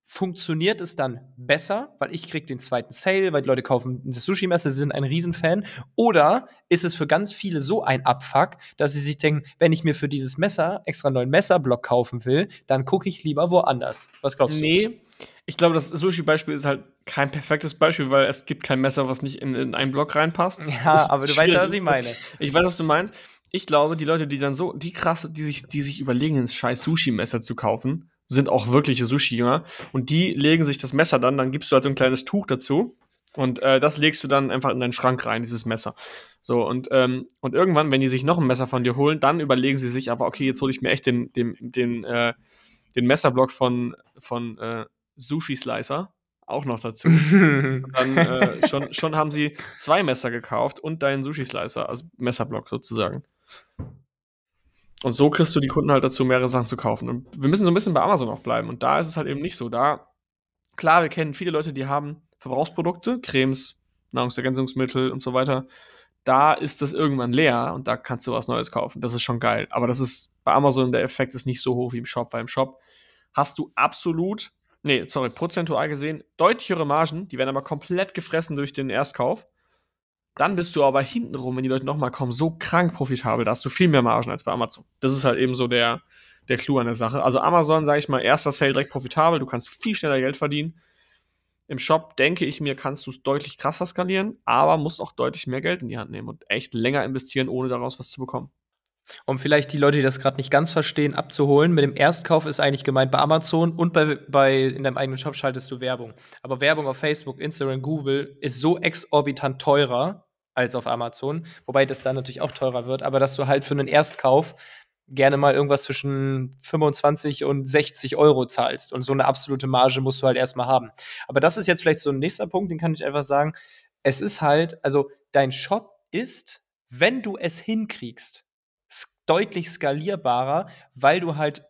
funktioniert es dann besser, weil ich kriege den zweiten Sale, weil die Leute kaufen das Sushi-Messer, sie sind ein Riesenfan, oder ist es für ganz viele so ein Abfuck, dass sie sich denken, wenn ich mir für dieses Messer extra einen neuen Messerblock kaufen will, dann gucke ich lieber woanders. Was glaubst du? Nee, ich glaube, das Sushi-Beispiel ist halt kein perfektes Beispiel, weil es gibt kein Messer, was nicht in, in einen Block reinpasst. <laughs> Ja, aber du weißt ja, was ich meine. Ich weiß, was du meinst. Ich glaube, die Leute, die dann so, die krasse, die sich, die sich überlegen, ein scheiß Sushi-Messer zu kaufen, sind auch wirkliche Sushi-Jünger. Und die legen sich das Messer dann, dann gibst du halt so ein kleines Tuch dazu. Und äh, das legst du dann einfach in deinen Schrank rein, dieses Messer. So, und, ähm, und irgendwann, wenn die sich noch ein Messer von dir holen, dann überlegen sie sich, aber okay, jetzt hole ich mir echt den, den, den, äh, den Messerblock von, von äh, Sushi Slicer auch noch dazu. <laughs> dann äh, schon, schon haben sie zwei Messer gekauft und deinen Sushi Slicer, also Messerblock sozusagen. Und so kriegst du die Kunden halt dazu, mehrere Sachen zu kaufen. Und wir müssen so ein bisschen bei Amazon auch bleiben. Und da ist es halt eben nicht so. Da, klar, wir kennen viele Leute, die haben Verbrauchsprodukte, Cremes, Nahrungsergänzungsmittel und so weiter. Da ist das irgendwann leer und da kannst du was Neues kaufen. Das ist schon geil. Aber das ist bei Amazon der Effekt ist nicht so hoch wie im Shop, weil im Shop hast du absolut, nee, sorry, prozentual gesehen, deutlichere Margen, die werden aber komplett gefressen durch den Erstkauf. Dann bist du aber hintenrum, wenn die Leute nochmal kommen, so krank profitabel, da hast du viel mehr Margen als bei Amazon. Das ist halt eben so der, der Clou an der Sache. Also Amazon, sage ich mal, erster Sale direkt profitabel, du kannst viel schneller Geld verdienen. Im Shop, denke ich mir, kannst du es deutlich krasser skalieren, aber musst auch deutlich mehr Geld in die Hand nehmen und echt länger investieren, ohne daraus was zu bekommen. Um vielleicht die Leute, die das gerade nicht ganz verstehen, abzuholen, mit dem Erstkauf ist eigentlich gemeint bei Amazon und bei, bei in deinem eigenen Shop schaltest du Werbung. Aber Werbung auf Facebook, Instagram, Google ist so exorbitant teurer, als auf Amazon. Wobei das dann natürlich auch teurer wird, aber dass du halt für einen Erstkauf gerne mal irgendwas zwischen 25 und 60 Euro zahlst. Und so eine absolute Marge musst du halt erstmal haben. Aber das ist jetzt vielleicht so ein nächster Punkt, den kann ich einfach sagen. Es ist halt, also dein Shop ist, wenn du es hinkriegst, deutlich skalierbarer, weil du halt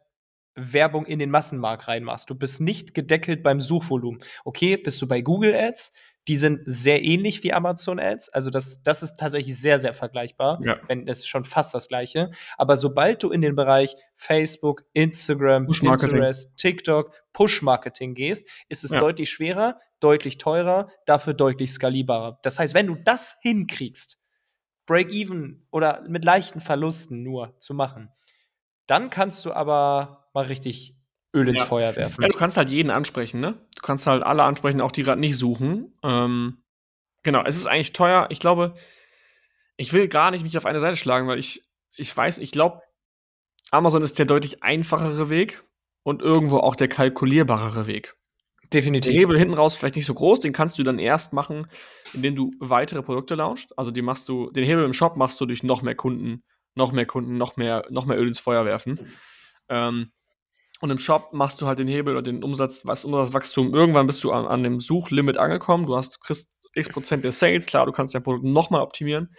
Werbung in den Massenmarkt reinmachst. Du bist nicht gedeckelt beim Suchvolumen. Okay, bist du bei Google Ads, die sind sehr ähnlich wie Amazon Ads. Also das, das ist tatsächlich sehr, sehr vergleichbar. Ja. Wenn das ist schon fast das gleiche. Aber sobald du in den Bereich Facebook, Instagram, Pinterest, TikTok, Push-Marketing gehst, ist es ja. deutlich schwerer, deutlich teurer, dafür deutlich skalierbarer. Das heißt, wenn du das hinkriegst, Break-even oder mit leichten Verlusten nur zu machen, dann kannst du aber mal richtig Öl ins ja. Feuer werfen. Ja, du kannst halt jeden ansprechen, ne? Du kannst halt alle ansprechen, auch die gerade nicht suchen. Ähm, genau, es ist eigentlich teuer. Ich glaube, ich will gar nicht mich auf eine Seite schlagen, weil ich, ich weiß, ich glaube, Amazon ist der deutlich einfachere Weg und irgendwo auch der kalkulierbarere Weg. Definitiv. Der Hebel hinten raus vielleicht nicht so groß, den kannst du dann erst machen, indem du weitere Produkte launchst. Also die machst du, den Hebel im Shop machst du durch noch mehr Kunden, noch mehr Kunden, noch mehr, noch mehr Öl ins Feuer werfen. Ähm, und im Shop machst du halt den Hebel oder den Umsatz, was Umsatzwachstum. Irgendwann bist du an, an dem Suchlimit angekommen. Du hast, kriegst x Prozent der Sales. Klar, du kannst dein Produkt nochmal optimieren.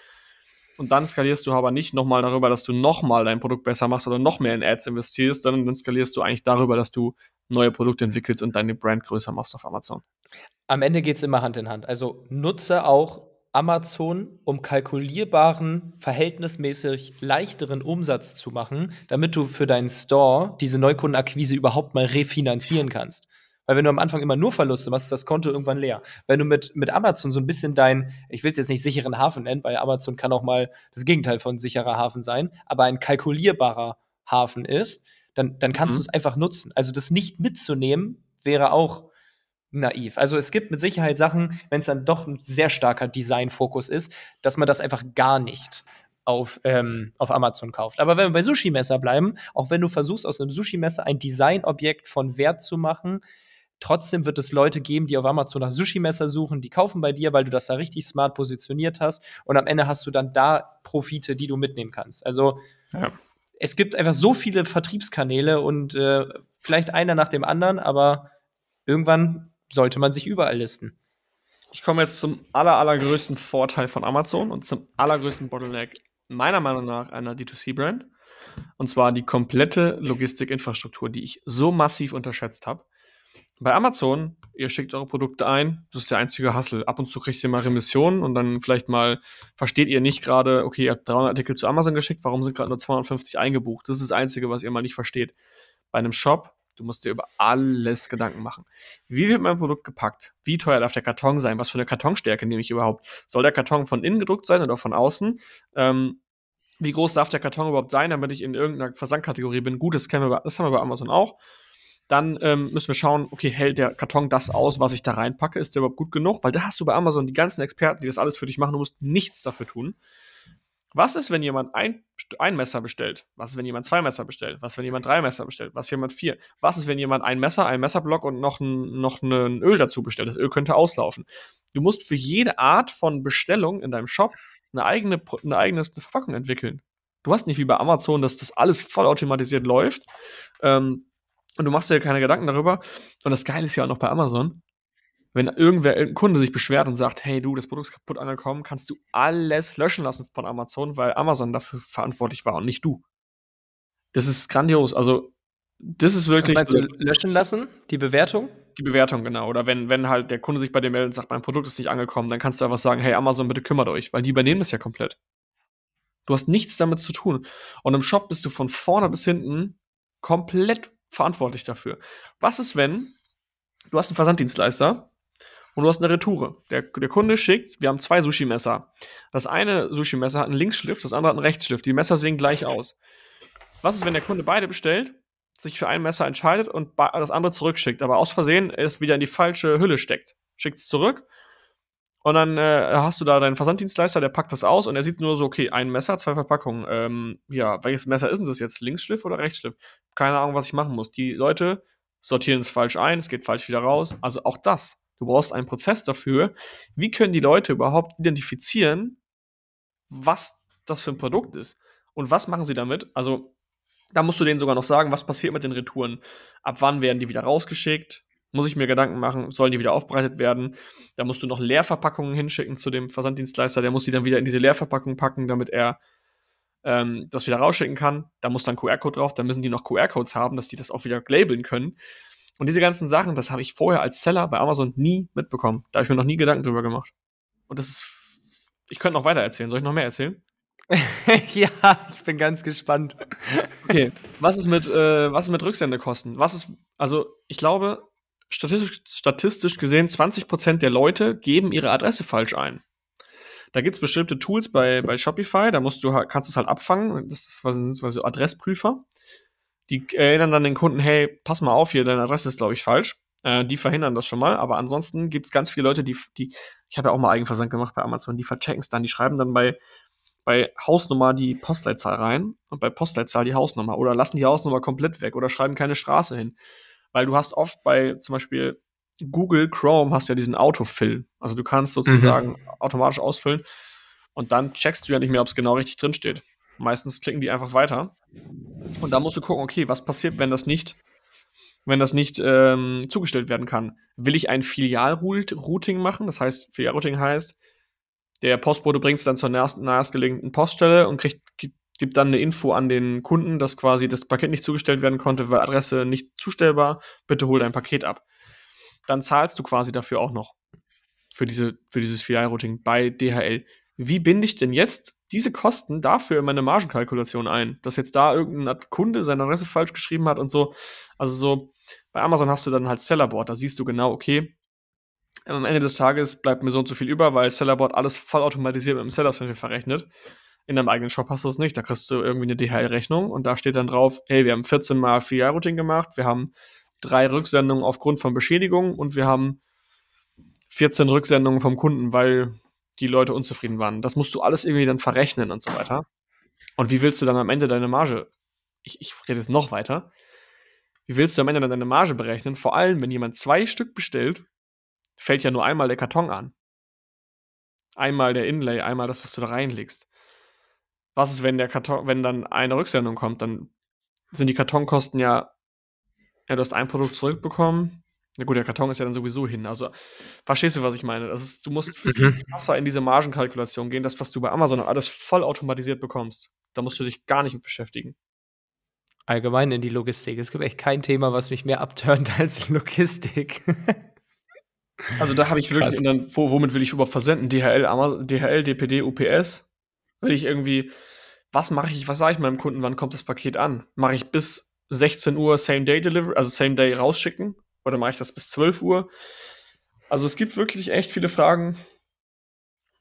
Und dann skalierst du aber nicht nochmal darüber, dass du nochmal dein Produkt besser machst oder noch mehr in Ads investierst, sondern dann skalierst du eigentlich darüber, dass du neue Produkte entwickelst und deine Brand größer machst auf Amazon. Am Ende geht es immer Hand in Hand. Also nutze auch Amazon, um kalkulierbaren, verhältnismäßig leichteren Umsatz zu machen, damit du für deinen Store diese Neukundenakquise überhaupt mal refinanzieren kannst. Weil wenn du am Anfang immer nur Verluste machst, ist das Konto irgendwann leer. Wenn du mit, mit Amazon so ein bisschen dein, ich will es jetzt nicht sicheren Hafen nennen, weil Amazon kann auch mal das Gegenteil von sicherer Hafen sein, aber ein kalkulierbarer Hafen ist, dann, dann kannst mhm. du es einfach nutzen. Also das nicht mitzunehmen wäre auch naiv. Also es gibt mit Sicherheit Sachen, wenn es dann doch ein sehr starker Designfokus ist, dass man das einfach gar nicht auf, ähm, auf Amazon kauft. Aber wenn wir bei Sushi-Messer bleiben, auch wenn du versuchst, aus einem Sushi-Messer ein Designobjekt von Wert zu machen, trotzdem wird es Leute geben, die auf Amazon nach Sushi-Messer suchen, die kaufen bei dir, weil du das da richtig smart positioniert hast und am Ende hast du dann da Profite, die du mitnehmen kannst. Also ja. es gibt einfach so viele Vertriebskanäle und äh, vielleicht einer nach dem anderen, aber irgendwann sollte man sich überall listen. Ich komme jetzt zum aller, allergrößten Vorteil von Amazon und zum allergrößten Bottleneck meiner Meinung nach einer D2C-Brand. Und zwar die komplette Logistikinfrastruktur, die ich so massiv unterschätzt habe. Bei Amazon, ihr schickt eure Produkte ein, das ist der einzige Hassel. Ab und zu kriegt ihr mal Remissionen und dann vielleicht mal versteht ihr nicht gerade, okay, ihr habt 300 Artikel zu Amazon geschickt, warum sind gerade nur 250 eingebucht? Das ist das Einzige, was ihr mal nicht versteht. Bei einem Shop, du musst dir über alles Gedanken machen. Wie wird mein Produkt gepackt? Wie teuer darf der Karton sein? Was für eine Kartonstärke nehme ich überhaupt? Soll der Karton von innen gedruckt sein oder von außen? Ähm, wie groß darf der Karton überhaupt sein, damit ich in irgendeiner Versandkategorie bin? Gut, das, wir, das haben wir bei Amazon auch. Dann ähm, müssen wir schauen, okay, hält der Karton das aus, was ich da reinpacke? Ist der überhaupt gut genug? Weil da hast du bei Amazon die ganzen Experten, die das alles für dich machen. Du musst nichts dafür tun. Was ist, wenn jemand ein, ein Messer bestellt? Was ist, wenn jemand zwei Messer bestellt? Was ist, wenn jemand drei Messer bestellt? Was ist, wenn jemand vier? Was ist, wenn jemand ein Messer, ein Messerblock und noch ein, noch ein Öl dazu bestellt? Das Öl könnte auslaufen. Du musst für jede Art von Bestellung in deinem Shop eine eigene, eine eigene Verpackung entwickeln. Du hast nicht wie bei Amazon, dass das alles vollautomatisiert läuft. Ähm, und du machst dir keine Gedanken darüber. Und das Geile ist ja auch noch bei Amazon, wenn irgendwer, irgendein Kunde sich beschwert und sagt, hey du, das Produkt ist kaputt angekommen, kannst du alles löschen lassen von Amazon, weil Amazon dafür verantwortlich war und nicht du. Das ist grandios. Also, das ist wirklich. Meinst du, löschen lassen? Die Bewertung? Die Bewertung, genau. Oder wenn, wenn halt der Kunde sich bei dir meldet und sagt, mein Produkt ist nicht angekommen, dann kannst du einfach sagen, hey Amazon, bitte kümmert euch, weil die übernehmen das ja komplett. Du hast nichts damit zu tun. Und im Shop bist du von vorne bis hinten komplett verantwortlich dafür. Was ist, wenn du hast einen Versanddienstleister und du hast eine Retoure. Der, der Kunde schickt, wir haben zwei Sushi-Messer. Das eine Sushi-Messer hat einen Linksschliff, das andere hat einen Rechtsschliff. Die Messer sehen gleich aus. Was ist, wenn der Kunde beide bestellt, sich für ein Messer entscheidet und das andere zurückschickt, aber aus Versehen es wieder in die falsche Hülle steckt? Schickt es zurück und dann äh, hast du da deinen Versanddienstleister, der packt das aus und er sieht nur so, okay, ein Messer, zwei Verpackungen. Ähm, ja, welches Messer ist denn das jetzt? Linksschliff oder Rechtsschliff? Keine Ahnung, was ich machen muss. Die Leute sortieren es falsch ein, es geht falsch wieder raus. Also auch das. Du brauchst einen Prozess dafür. Wie können die Leute überhaupt identifizieren, was das für ein Produkt ist? Und was machen sie damit? Also, da musst du denen sogar noch sagen, was passiert mit den Retouren. Ab wann werden die wieder rausgeschickt? Muss ich mir Gedanken machen, sollen die wieder aufbereitet werden? Da musst du noch Leerverpackungen hinschicken zu dem Versanddienstleister, der muss die dann wieder in diese Leerverpackung packen, damit er ähm, das wieder rausschicken kann. Da muss dann QR-Code drauf, dann müssen die noch QR-Codes haben, dass die das auch wieder labeln können. Und diese ganzen Sachen, das habe ich vorher als Seller bei Amazon nie mitbekommen. Da habe ich mir noch nie Gedanken drüber gemacht. Und das ist. Ich könnte noch weiter erzählen. Soll ich noch mehr erzählen? <laughs> ja, ich bin ganz gespannt. Okay, was ist mit, äh, was ist mit Rücksendekosten? Was ist, also ich glaube, statistisch, statistisch gesehen 20% der Leute geben ihre Adresse falsch ein. Da gibt es bestimmte Tools bei, bei Shopify, da musst du, kannst du es halt abfangen. Das ist was, was so Adressprüfer. Die erinnern dann den Kunden, hey, pass mal auf hier, deine Adresse ist, glaube ich, falsch. Äh, die verhindern das schon mal, aber ansonsten gibt es ganz viele Leute, die, die ich habe ja auch mal Eigenversand gemacht bei Amazon, die verchecken es dann, die schreiben dann bei, bei Hausnummer die Postleitzahl rein und bei Postleitzahl die Hausnummer oder lassen die Hausnummer komplett weg oder schreiben keine Straße hin weil du hast oft bei zum Beispiel Google Chrome hast du ja diesen Autofill. Also du kannst sozusagen mhm. automatisch ausfüllen und dann checkst du ja nicht mehr, ob es genau richtig drin steht. Meistens klicken die einfach weiter. Und da musst du gucken, okay, was passiert, wenn das nicht, wenn das nicht ähm, zugestellt werden kann. Will ich ein Filialrouting machen? Das heißt, Filialrouting heißt, der Postbote bringt es dann zur nächstgelegenen Poststelle und kriegt, gibt dann eine Info an den Kunden, dass quasi das Paket nicht zugestellt werden konnte, weil Adresse nicht zustellbar, bitte hol dein Paket ab. Dann zahlst du quasi dafür auch noch für, diese, für dieses Filialrouting bei DHL. Wie binde ich denn jetzt diese Kosten dafür in meine Margenkalkulation ein? Dass jetzt da irgendein Kunde seine Adresse falsch geschrieben hat und so. Also so, bei Amazon hast du dann halt Sellerboard, da siehst du genau, okay, am Ende des Tages bleibt mir so und so viel über, weil Sellerboard alles voll automatisiert mit dem Seller verrechnet. In deinem eigenen Shop hast du es nicht. Da kriegst du irgendwie eine DHL-Rechnung und da steht dann drauf, hey, wir haben 14 mal Filialrouting gemacht, wir haben drei Rücksendungen aufgrund von Beschädigungen und wir haben 14 Rücksendungen vom Kunden, weil die Leute unzufrieden waren. Das musst du alles irgendwie dann verrechnen und so weiter. Und wie willst du dann am Ende deine Marge? Ich, ich rede jetzt noch weiter. Wie willst du am Ende dann deine Marge berechnen? Vor allem, wenn jemand zwei Stück bestellt, fällt ja nur einmal der Karton an. Einmal der Inlay, einmal das, was du da reinlegst was ist, wenn der Karton, wenn dann eine Rücksendung kommt, dann sind die Kartonkosten ja, ja, du hast ein Produkt zurückbekommen, Na gut, der Karton ist ja dann sowieso hin. Also, verstehst du, was ich meine? Das ist, du musst viel Mhm. krasser in diese Margenkalkulation gehen, das, was du bei Amazon alles voll automatisiert bekommst. Da musst du dich gar nicht mit beschäftigen. Allgemein in die Logistik. Es gibt echt kein Thema, was mich mehr abturnt <laughs> als Logistik. Also da habe ich wirklich, dann, wo, womit will ich überhaupt versenden? DHL, Ama- DHL, DPD, UPS? Will ich irgendwie, was mache ich, was sage ich meinem Kunden, wann kommt das Paket an? Mache ich bis 16 Uhr Same-Day-Delivery, also Same-Day rausschicken? Oder mache ich das bis 12 Uhr? Also es gibt wirklich echt viele Fragen,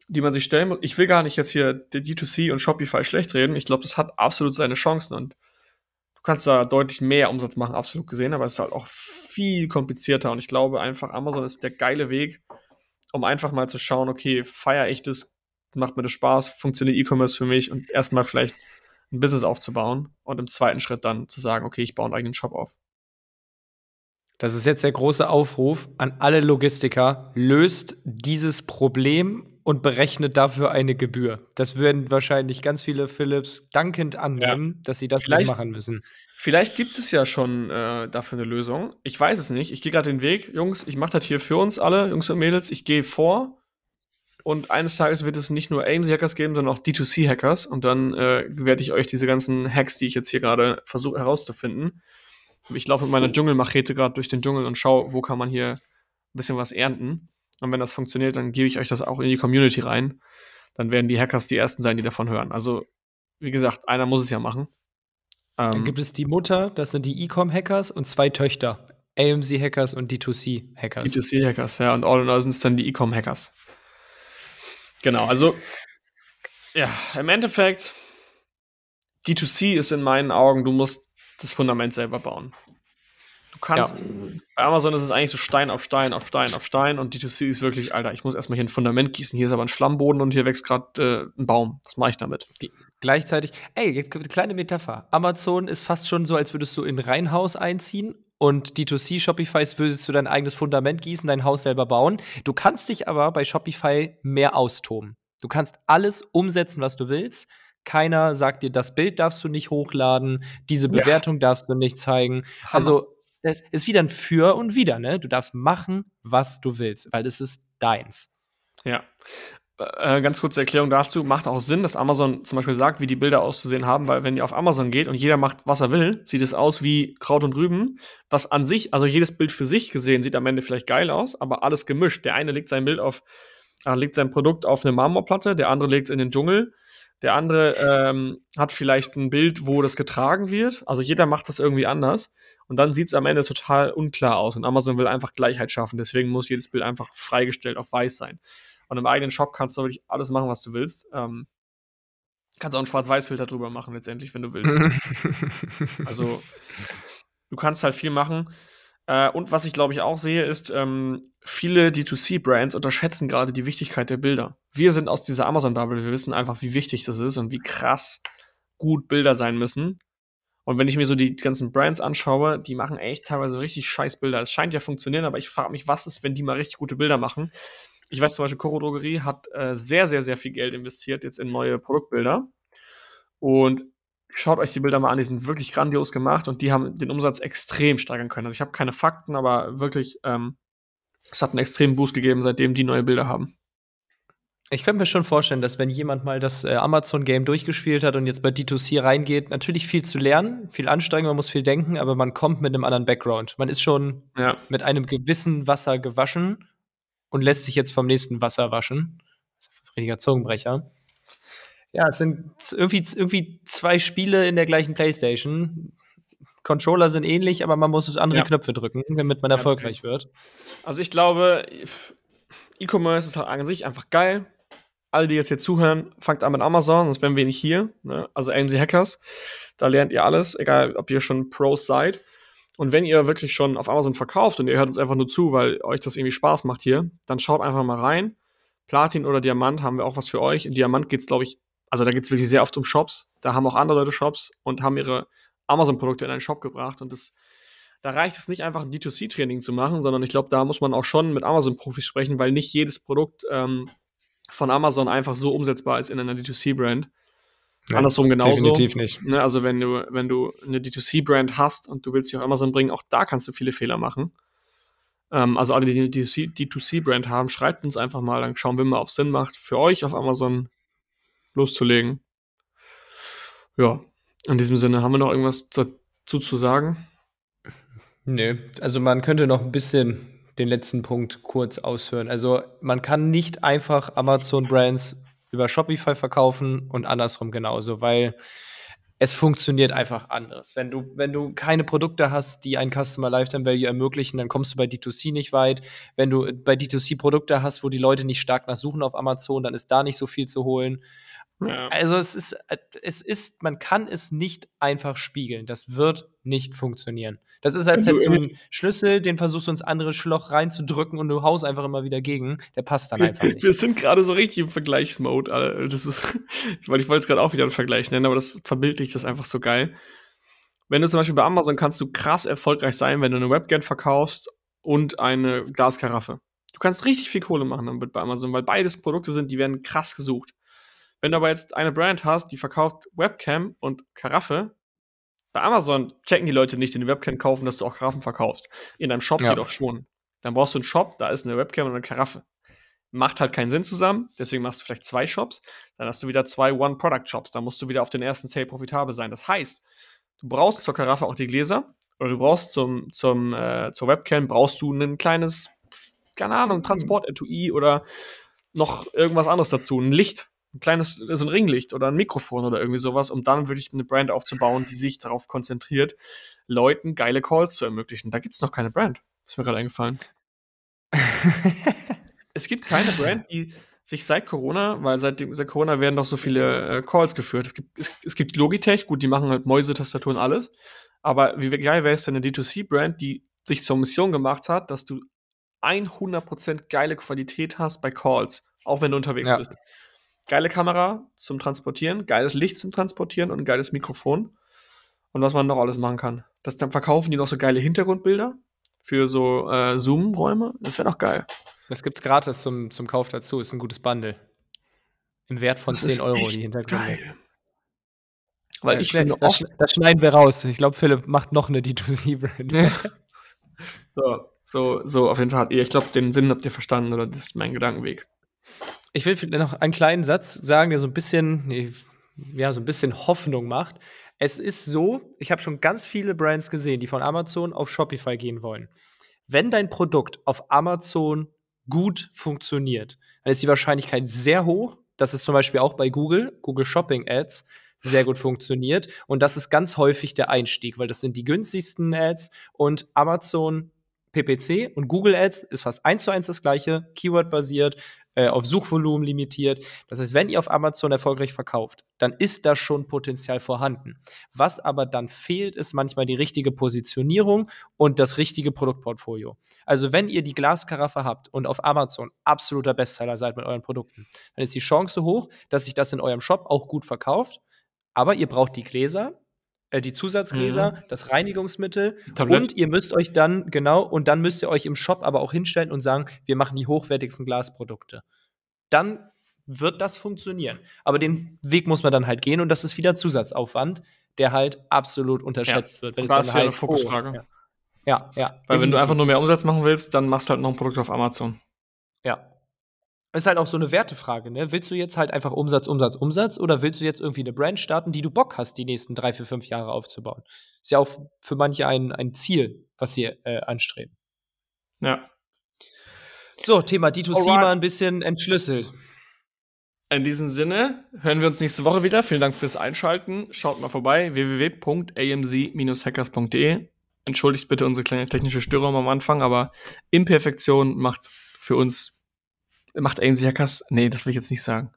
die man sich stellen muss. Ich will gar nicht jetzt hier die D2C und Shopify schlecht reden. Ich glaube, das hat absolut seine Chancen und du kannst da deutlich mehr Umsatz machen, absolut gesehen, aber es ist halt auch viel komplizierter und ich glaube einfach, Amazon ist der geile Weg, um einfach mal zu schauen, okay, feiere ich das, macht mir das Spaß, funktioniert E-Commerce für mich und erstmal vielleicht ein Business aufzubauen und im zweiten Schritt dann zu sagen, okay, ich baue einen eigenen Shop auf. Das ist jetzt der große Aufruf an alle Logistiker. Löst dieses Problem und berechnet dafür eine Gebühr. Das würden wahrscheinlich ganz viele Philips dankend annehmen, dass sie das Vielleicht- nicht machen müssen. Vielleicht gibt es ja schon äh, dafür eine Lösung. Ich weiß es nicht. Ich gehe gerade den Weg, Jungs. Ich mache das hier für uns alle, Jungs und Mädels. Ich gehe vor. Und eines Tages wird es nicht nur AMC-Hackers geben, sondern auch D2C-Hackers. Und dann äh, werde ich euch diese ganzen Hacks, die ich jetzt hier gerade versuche herauszufinden. Ich laufe mit meiner Dschungelmachete gerade durch den Dschungel und schaue, wo kann man hier ein bisschen was ernten. Und wenn das funktioniert, dann gebe ich euch das auch in die Community rein. Dann werden die Hackers die ersten sein, die davon hören. Also, wie gesagt, einer muss es ja machen. Dann Ähm, gibt es die Mutter, das sind die E-Com-Hackers und zwei Töchter. AMC-Hackers und D2C-Hackers. D2C-Hackers, ja, und all in all sind es dann die E-Com-Hackers. Genau, also, ja, im Endeffekt, D2C ist in meinen Augen, du musst das Fundament selber bauen. Du kannst, bei Amazon ist es eigentlich so Stein auf Stein auf Stein auf Stein und D2C ist wirklich, Alter, ich muss erstmal hier ein Fundament gießen, hier ist aber ein Schlammboden und hier wächst gerade äh, ein Baum. Was mache ich damit? Gleichzeitig, ey, jetzt kommt eine kleine Metapher. Amazon ist fast schon so, als würdest du in ein Reihenhaus einziehen und D2C Shopify ist, würdest du dein eigenes Fundament gießen, dein Haus selber bauen. Du kannst dich aber bei Shopify mehr austoben. Du kannst alles umsetzen, was du willst. Keiner sagt dir, das Bild darfst du nicht hochladen, diese Ja. Bewertung darfst du nicht zeigen. Also, es ist wieder ein Für und Wider, ne? Du darfst machen, was du willst, weil das ist deins. Ja. Äh, ganz kurze Erklärung dazu. Macht auch Sinn, dass Amazon zum Beispiel sagt, wie die Bilder auszusehen haben, weil wenn ihr auf Amazon geht und jeder macht, was er will, sieht es aus wie Kraut und Rüben, was an sich, also jedes Bild für sich gesehen, sieht am Ende vielleicht geil aus, aber alles gemischt. Der eine legt sein Bild auf, äh, legt sein Produkt auf eine Marmorplatte, der andere legt es in den Dschungel, der andere ähm, hat vielleicht ein Bild, wo das getragen wird. Also jeder macht das irgendwie anders. Und dann sieht es am Ende total unklar aus. Und Amazon will einfach Gleichheit schaffen. Deswegen muss jedes Bild einfach freigestellt auf weiß sein. Und im eigenen Shop kannst du wirklich alles machen, was du willst. Ähm, kannst auch einen Schwarz-Weiß-Filter drüber machen, letztendlich, wenn du willst. <laughs> Also, du kannst halt viel machen. Äh, und was ich glaube ich auch sehe, ist, ähm, viele D2C-Brands unterschätzen gerade die Wichtigkeit der Bilder. Wir sind aus dieser Amazon-Bubble, wir wissen einfach, wie wichtig das ist und wie krass gut Bilder sein müssen. Und wenn ich mir so die ganzen Brands anschaue, die machen echt teilweise richtig scheiß Bilder. Es scheint ja funktionieren, aber ich frage mich, was ist, wenn die mal richtig gute Bilder machen? Ich weiß zum Beispiel, Coro Drogerie hat äh, sehr, sehr, sehr viel Geld investiert jetzt in neue Produktbilder. Und schaut euch die Bilder mal an, die sind wirklich grandios gemacht und die haben den Umsatz extrem steigern können. Also ich habe keine Fakten, aber wirklich, ähm, es hat einen extremen Boost gegeben, seitdem die neue Bilder haben. Ich könnte mir schon vorstellen, dass wenn jemand mal das äh, Amazon-Game durchgespielt hat und jetzt bei D2C reingeht, natürlich viel zu lernen, viel anstrengen, man muss viel denken, aber man kommt mit einem anderen Background. Man ist schon Ja. mit einem gewissen Wasser gewaschen und lässt sich jetzt vom nächsten Wasser waschen. Das ist ein richtiger Zungenbrecher. Ja, es sind irgendwie, irgendwie zwei Spiele in der gleichen Playstation. Controller sind ähnlich, aber man muss andere Ja. Knöpfe drücken, damit man Ja, erfolgreich wird. Also ich glaube, E-Commerce ist halt an sich einfach geil. Alle, die jetzt hier zuhören, fangt an mit Amazon, sonst wären wir nicht hier. Ne? Also AMC Hackers, da lernt ihr alles, egal ob ihr schon Pros seid. Und wenn ihr wirklich schon auf Amazon verkauft und ihr hört uns einfach nur zu, weil euch das irgendwie Spaß macht hier, dann schaut einfach mal rein. Platin oder Diamant haben wir auch was für euch. In Diamant geht's, glaube ich, also da geht's wirklich sehr oft um Shops. Da haben auch andere Leute Shops und haben ihre Amazon-Produkte in einen Shop gebracht. Und das, da reicht es nicht einfach ein D2C-Training zu machen, sondern ich glaube, da muss man auch schon mit Amazon-Profis sprechen, weil nicht jedes Produkt ähm, von Amazon einfach so umsetzbar ist in einer D2C-Brand. Andersrum genauso. Definitiv nicht. Ne, also wenn du, wenn du eine D2C-Brand hast und du willst sie auf Amazon bringen, auch da kannst du viele Fehler machen. Ähm, also alle, die eine D2C-Brand haben, schreibt uns einfach mal, dann schauen wir mal, ob es Sinn macht, für euch auf Amazon loszulegen. Ja, in diesem Sinne, haben wir noch irgendwas dazu zu sagen? Nö, also man könnte noch ein bisschen den letzten Punkt kurz ausführen. Also man kann nicht einfach Amazon-Brands über Shopify verkaufen und andersrum genauso, weil es funktioniert einfach anders. Wenn du, wenn du keine Produkte hast, die ein Customer Lifetime Value ermöglichen, dann kommst du bei D2C nicht weit. Wenn du bei D2C Produkte hast, wo die Leute nicht stark nach suchen auf Amazon, dann ist da nicht so viel zu holen. Ja. Also es ist, es ist, man kann es nicht einfach spiegeln. Das wird nicht funktionieren. Das ist, als hättest du einen Schlüssel, den versuchst du ins andere Schloch reinzudrücken und du haust einfach immer wieder gegen. Der passt dann einfach nicht. <laughs> Wir sind gerade so richtig im Vergleichsmode. Das ist, <laughs> weil ich wollte es gerade auch wieder einen Vergleich nennen, aber das verbildlicht das einfach so geil. Wenn du zum Beispiel bei Amazon kannst du krass erfolgreich sein, wenn du eine Webcam verkaufst und eine Glaskaraffe. Du kannst richtig viel Kohle machen damit bei Amazon, weil beides Produkte sind, die werden krass gesucht. Wenn du aber jetzt eine Brand hast, die verkauft Webcam und Karaffe, bei Amazon checken die Leute nicht, die eine Webcam kaufen, dass du auch Karaffen verkaufst. In deinem Shop ja. geht auch schon. Dann brauchst du einen Shop, da ist eine Webcam und eine Karaffe. Macht halt keinen Sinn zusammen, deswegen machst du vielleicht zwei Shops. Dann hast du wieder zwei One-Product-Shops. Dann musst du wieder auf den ersten Sale profitabel sein. Das heißt, du brauchst zur Karaffe auch die Gläser oder du brauchst zum, zum, äh, zur Webcam brauchst du ein kleines, keine Ahnung, Transport-Etui oder noch irgendwas anderes dazu, ein Licht, ein kleines, so ein Ringlicht oder ein Mikrofon oder irgendwie sowas, um dann wirklich eine Brand aufzubauen, die sich darauf konzentriert, Leuten geile Calls zu ermöglichen. Da gibt es noch keine Brand. Ist mir gerade eingefallen. <laughs> es gibt keine Brand, die sich seit Corona, weil seit, dem, seit Corona werden doch so viele äh, Calls geführt. Es gibt, es, es gibt Logitech, gut, die machen halt Mäuse, Tastaturen, alles. Aber wie geil wäre es denn eine D2C-Brand, die sich zur Mission gemacht hat, dass du 100% geile Qualität hast bei Calls, auch wenn du unterwegs ja. bist geile Kamera zum Transportieren, geiles Licht zum Transportieren und ein geiles Mikrofon. Und was man noch alles machen kann. Das dann verkaufen die noch so geile Hintergrundbilder für so äh, Zoom-Räume. Das wäre doch geil. Das gibt's gratis zum, zum Kauf dazu. Ist ein gutes Bundle. Im Wert von das 10 Euro die Hintergründe. Geil. Weil ich finde, das, das, schneiden wir raus. Ich glaube, Philipp macht noch eine D2C-Brand. <laughs> so, so, so, auf jeden Fall. Ich glaube, den Sinn habt ihr verstanden, oder das ist mein Gedankenweg. Ich will noch einen kleinen Satz sagen, der so ein bisschen, ja, so ein bisschen Hoffnung macht. Es ist so, ich habe schon ganz viele Brands gesehen, die von Amazon auf Shopify gehen wollen. Wenn dein Produkt auf Amazon gut funktioniert, dann ist die Wahrscheinlichkeit sehr hoch, dass es zum Beispiel auch bei Google, Google Shopping Ads, sehr gut funktioniert. Und das ist ganz häufig der Einstieg, weil das sind die günstigsten Ads und Amazon PPC und Google Ads ist fast eins zu eins das gleiche, Keyword-basiert, äh, auf Suchvolumen limitiert. Das heißt, wenn ihr auf Amazon erfolgreich verkauft, dann ist da schon Potenzial vorhanden. Was aber dann fehlt, ist manchmal die richtige Positionierung und das richtige Produktportfolio. Also wenn ihr die Glaskaraffe habt und auf Amazon absoluter Bestseller seid mit euren Produkten, dann ist die Chance hoch, dass sich das in eurem Shop auch gut verkauft. Aber ihr braucht die Gläser, äh, die Zusatzgläser, mhm. das Reinigungsmittel Tablett. und ihr müsst euch dann, genau, und dann müsst ihr euch im Shop aber auch hinstellen und sagen, wir machen die hochwertigsten Glasprodukte. Dann wird das funktionieren. Aber den Weg muss man dann halt gehen und das ist wieder Zusatzaufwand, der halt absolut unterschätzt ja. wird. Wenn das heißt, eine Fokusfrage. Oh, ja. ja, ja. Weil wenn du einfach nur mehr Umsatz machen willst, dann machst du halt noch ein Produkt auf Amazon. Ja, ist halt auch so eine Wertefrage, ne? Willst du jetzt halt einfach Umsatz, Umsatz, Umsatz oder willst du jetzt irgendwie eine Brand starten, die du Bock hast, die nächsten drei, vier, fünf Jahre aufzubauen? Ist ja auch für manche ein, ein Ziel, was sie äh, anstreben. Ja. So, Thema D2C Alright. mal ein bisschen entschlüsselt. In diesem Sinne hören wir uns nächste Woche wieder. Vielen Dank fürs Einschalten. Schaut mal vorbei www.amz-hackers.de. Entschuldigt bitte unsere kleine technische Störung am Anfang, aber Imperfektion macht für uns macht AMC Hackers. Nee, das will ich jetzt nicht sagen.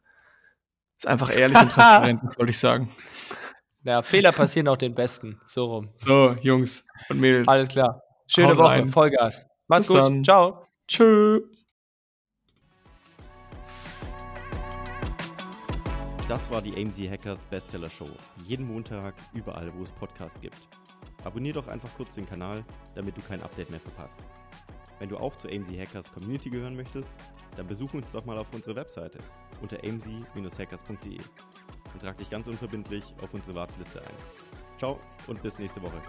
Ist einfach ehrlich und transparent, <laughs> wollte ich sagen. Ja, Fehler passieren auch den Besten. So rum. So, Jungs und Mädels. Alles klar. Schöne Haut Woche, rein. Vollgas. Macht's Bis gut. Dann. Ciao. Tschö. Das war die AMZ Hackers Bestseller Show. Jeden Montag, überall, wo es Podcasts gibt. Abonnier doch einfach kurz den Kanal, damit du kein Update mehr verpasst. Wenn du auch zur AMZ Hackers Community gehören möchtest, dann besuch uns doch mal auf unserer Webseite unter amz-hackers.de und trag dich ganz unverbindlich auf unsere Warteliste ein. Ciao und bis nächste Woche.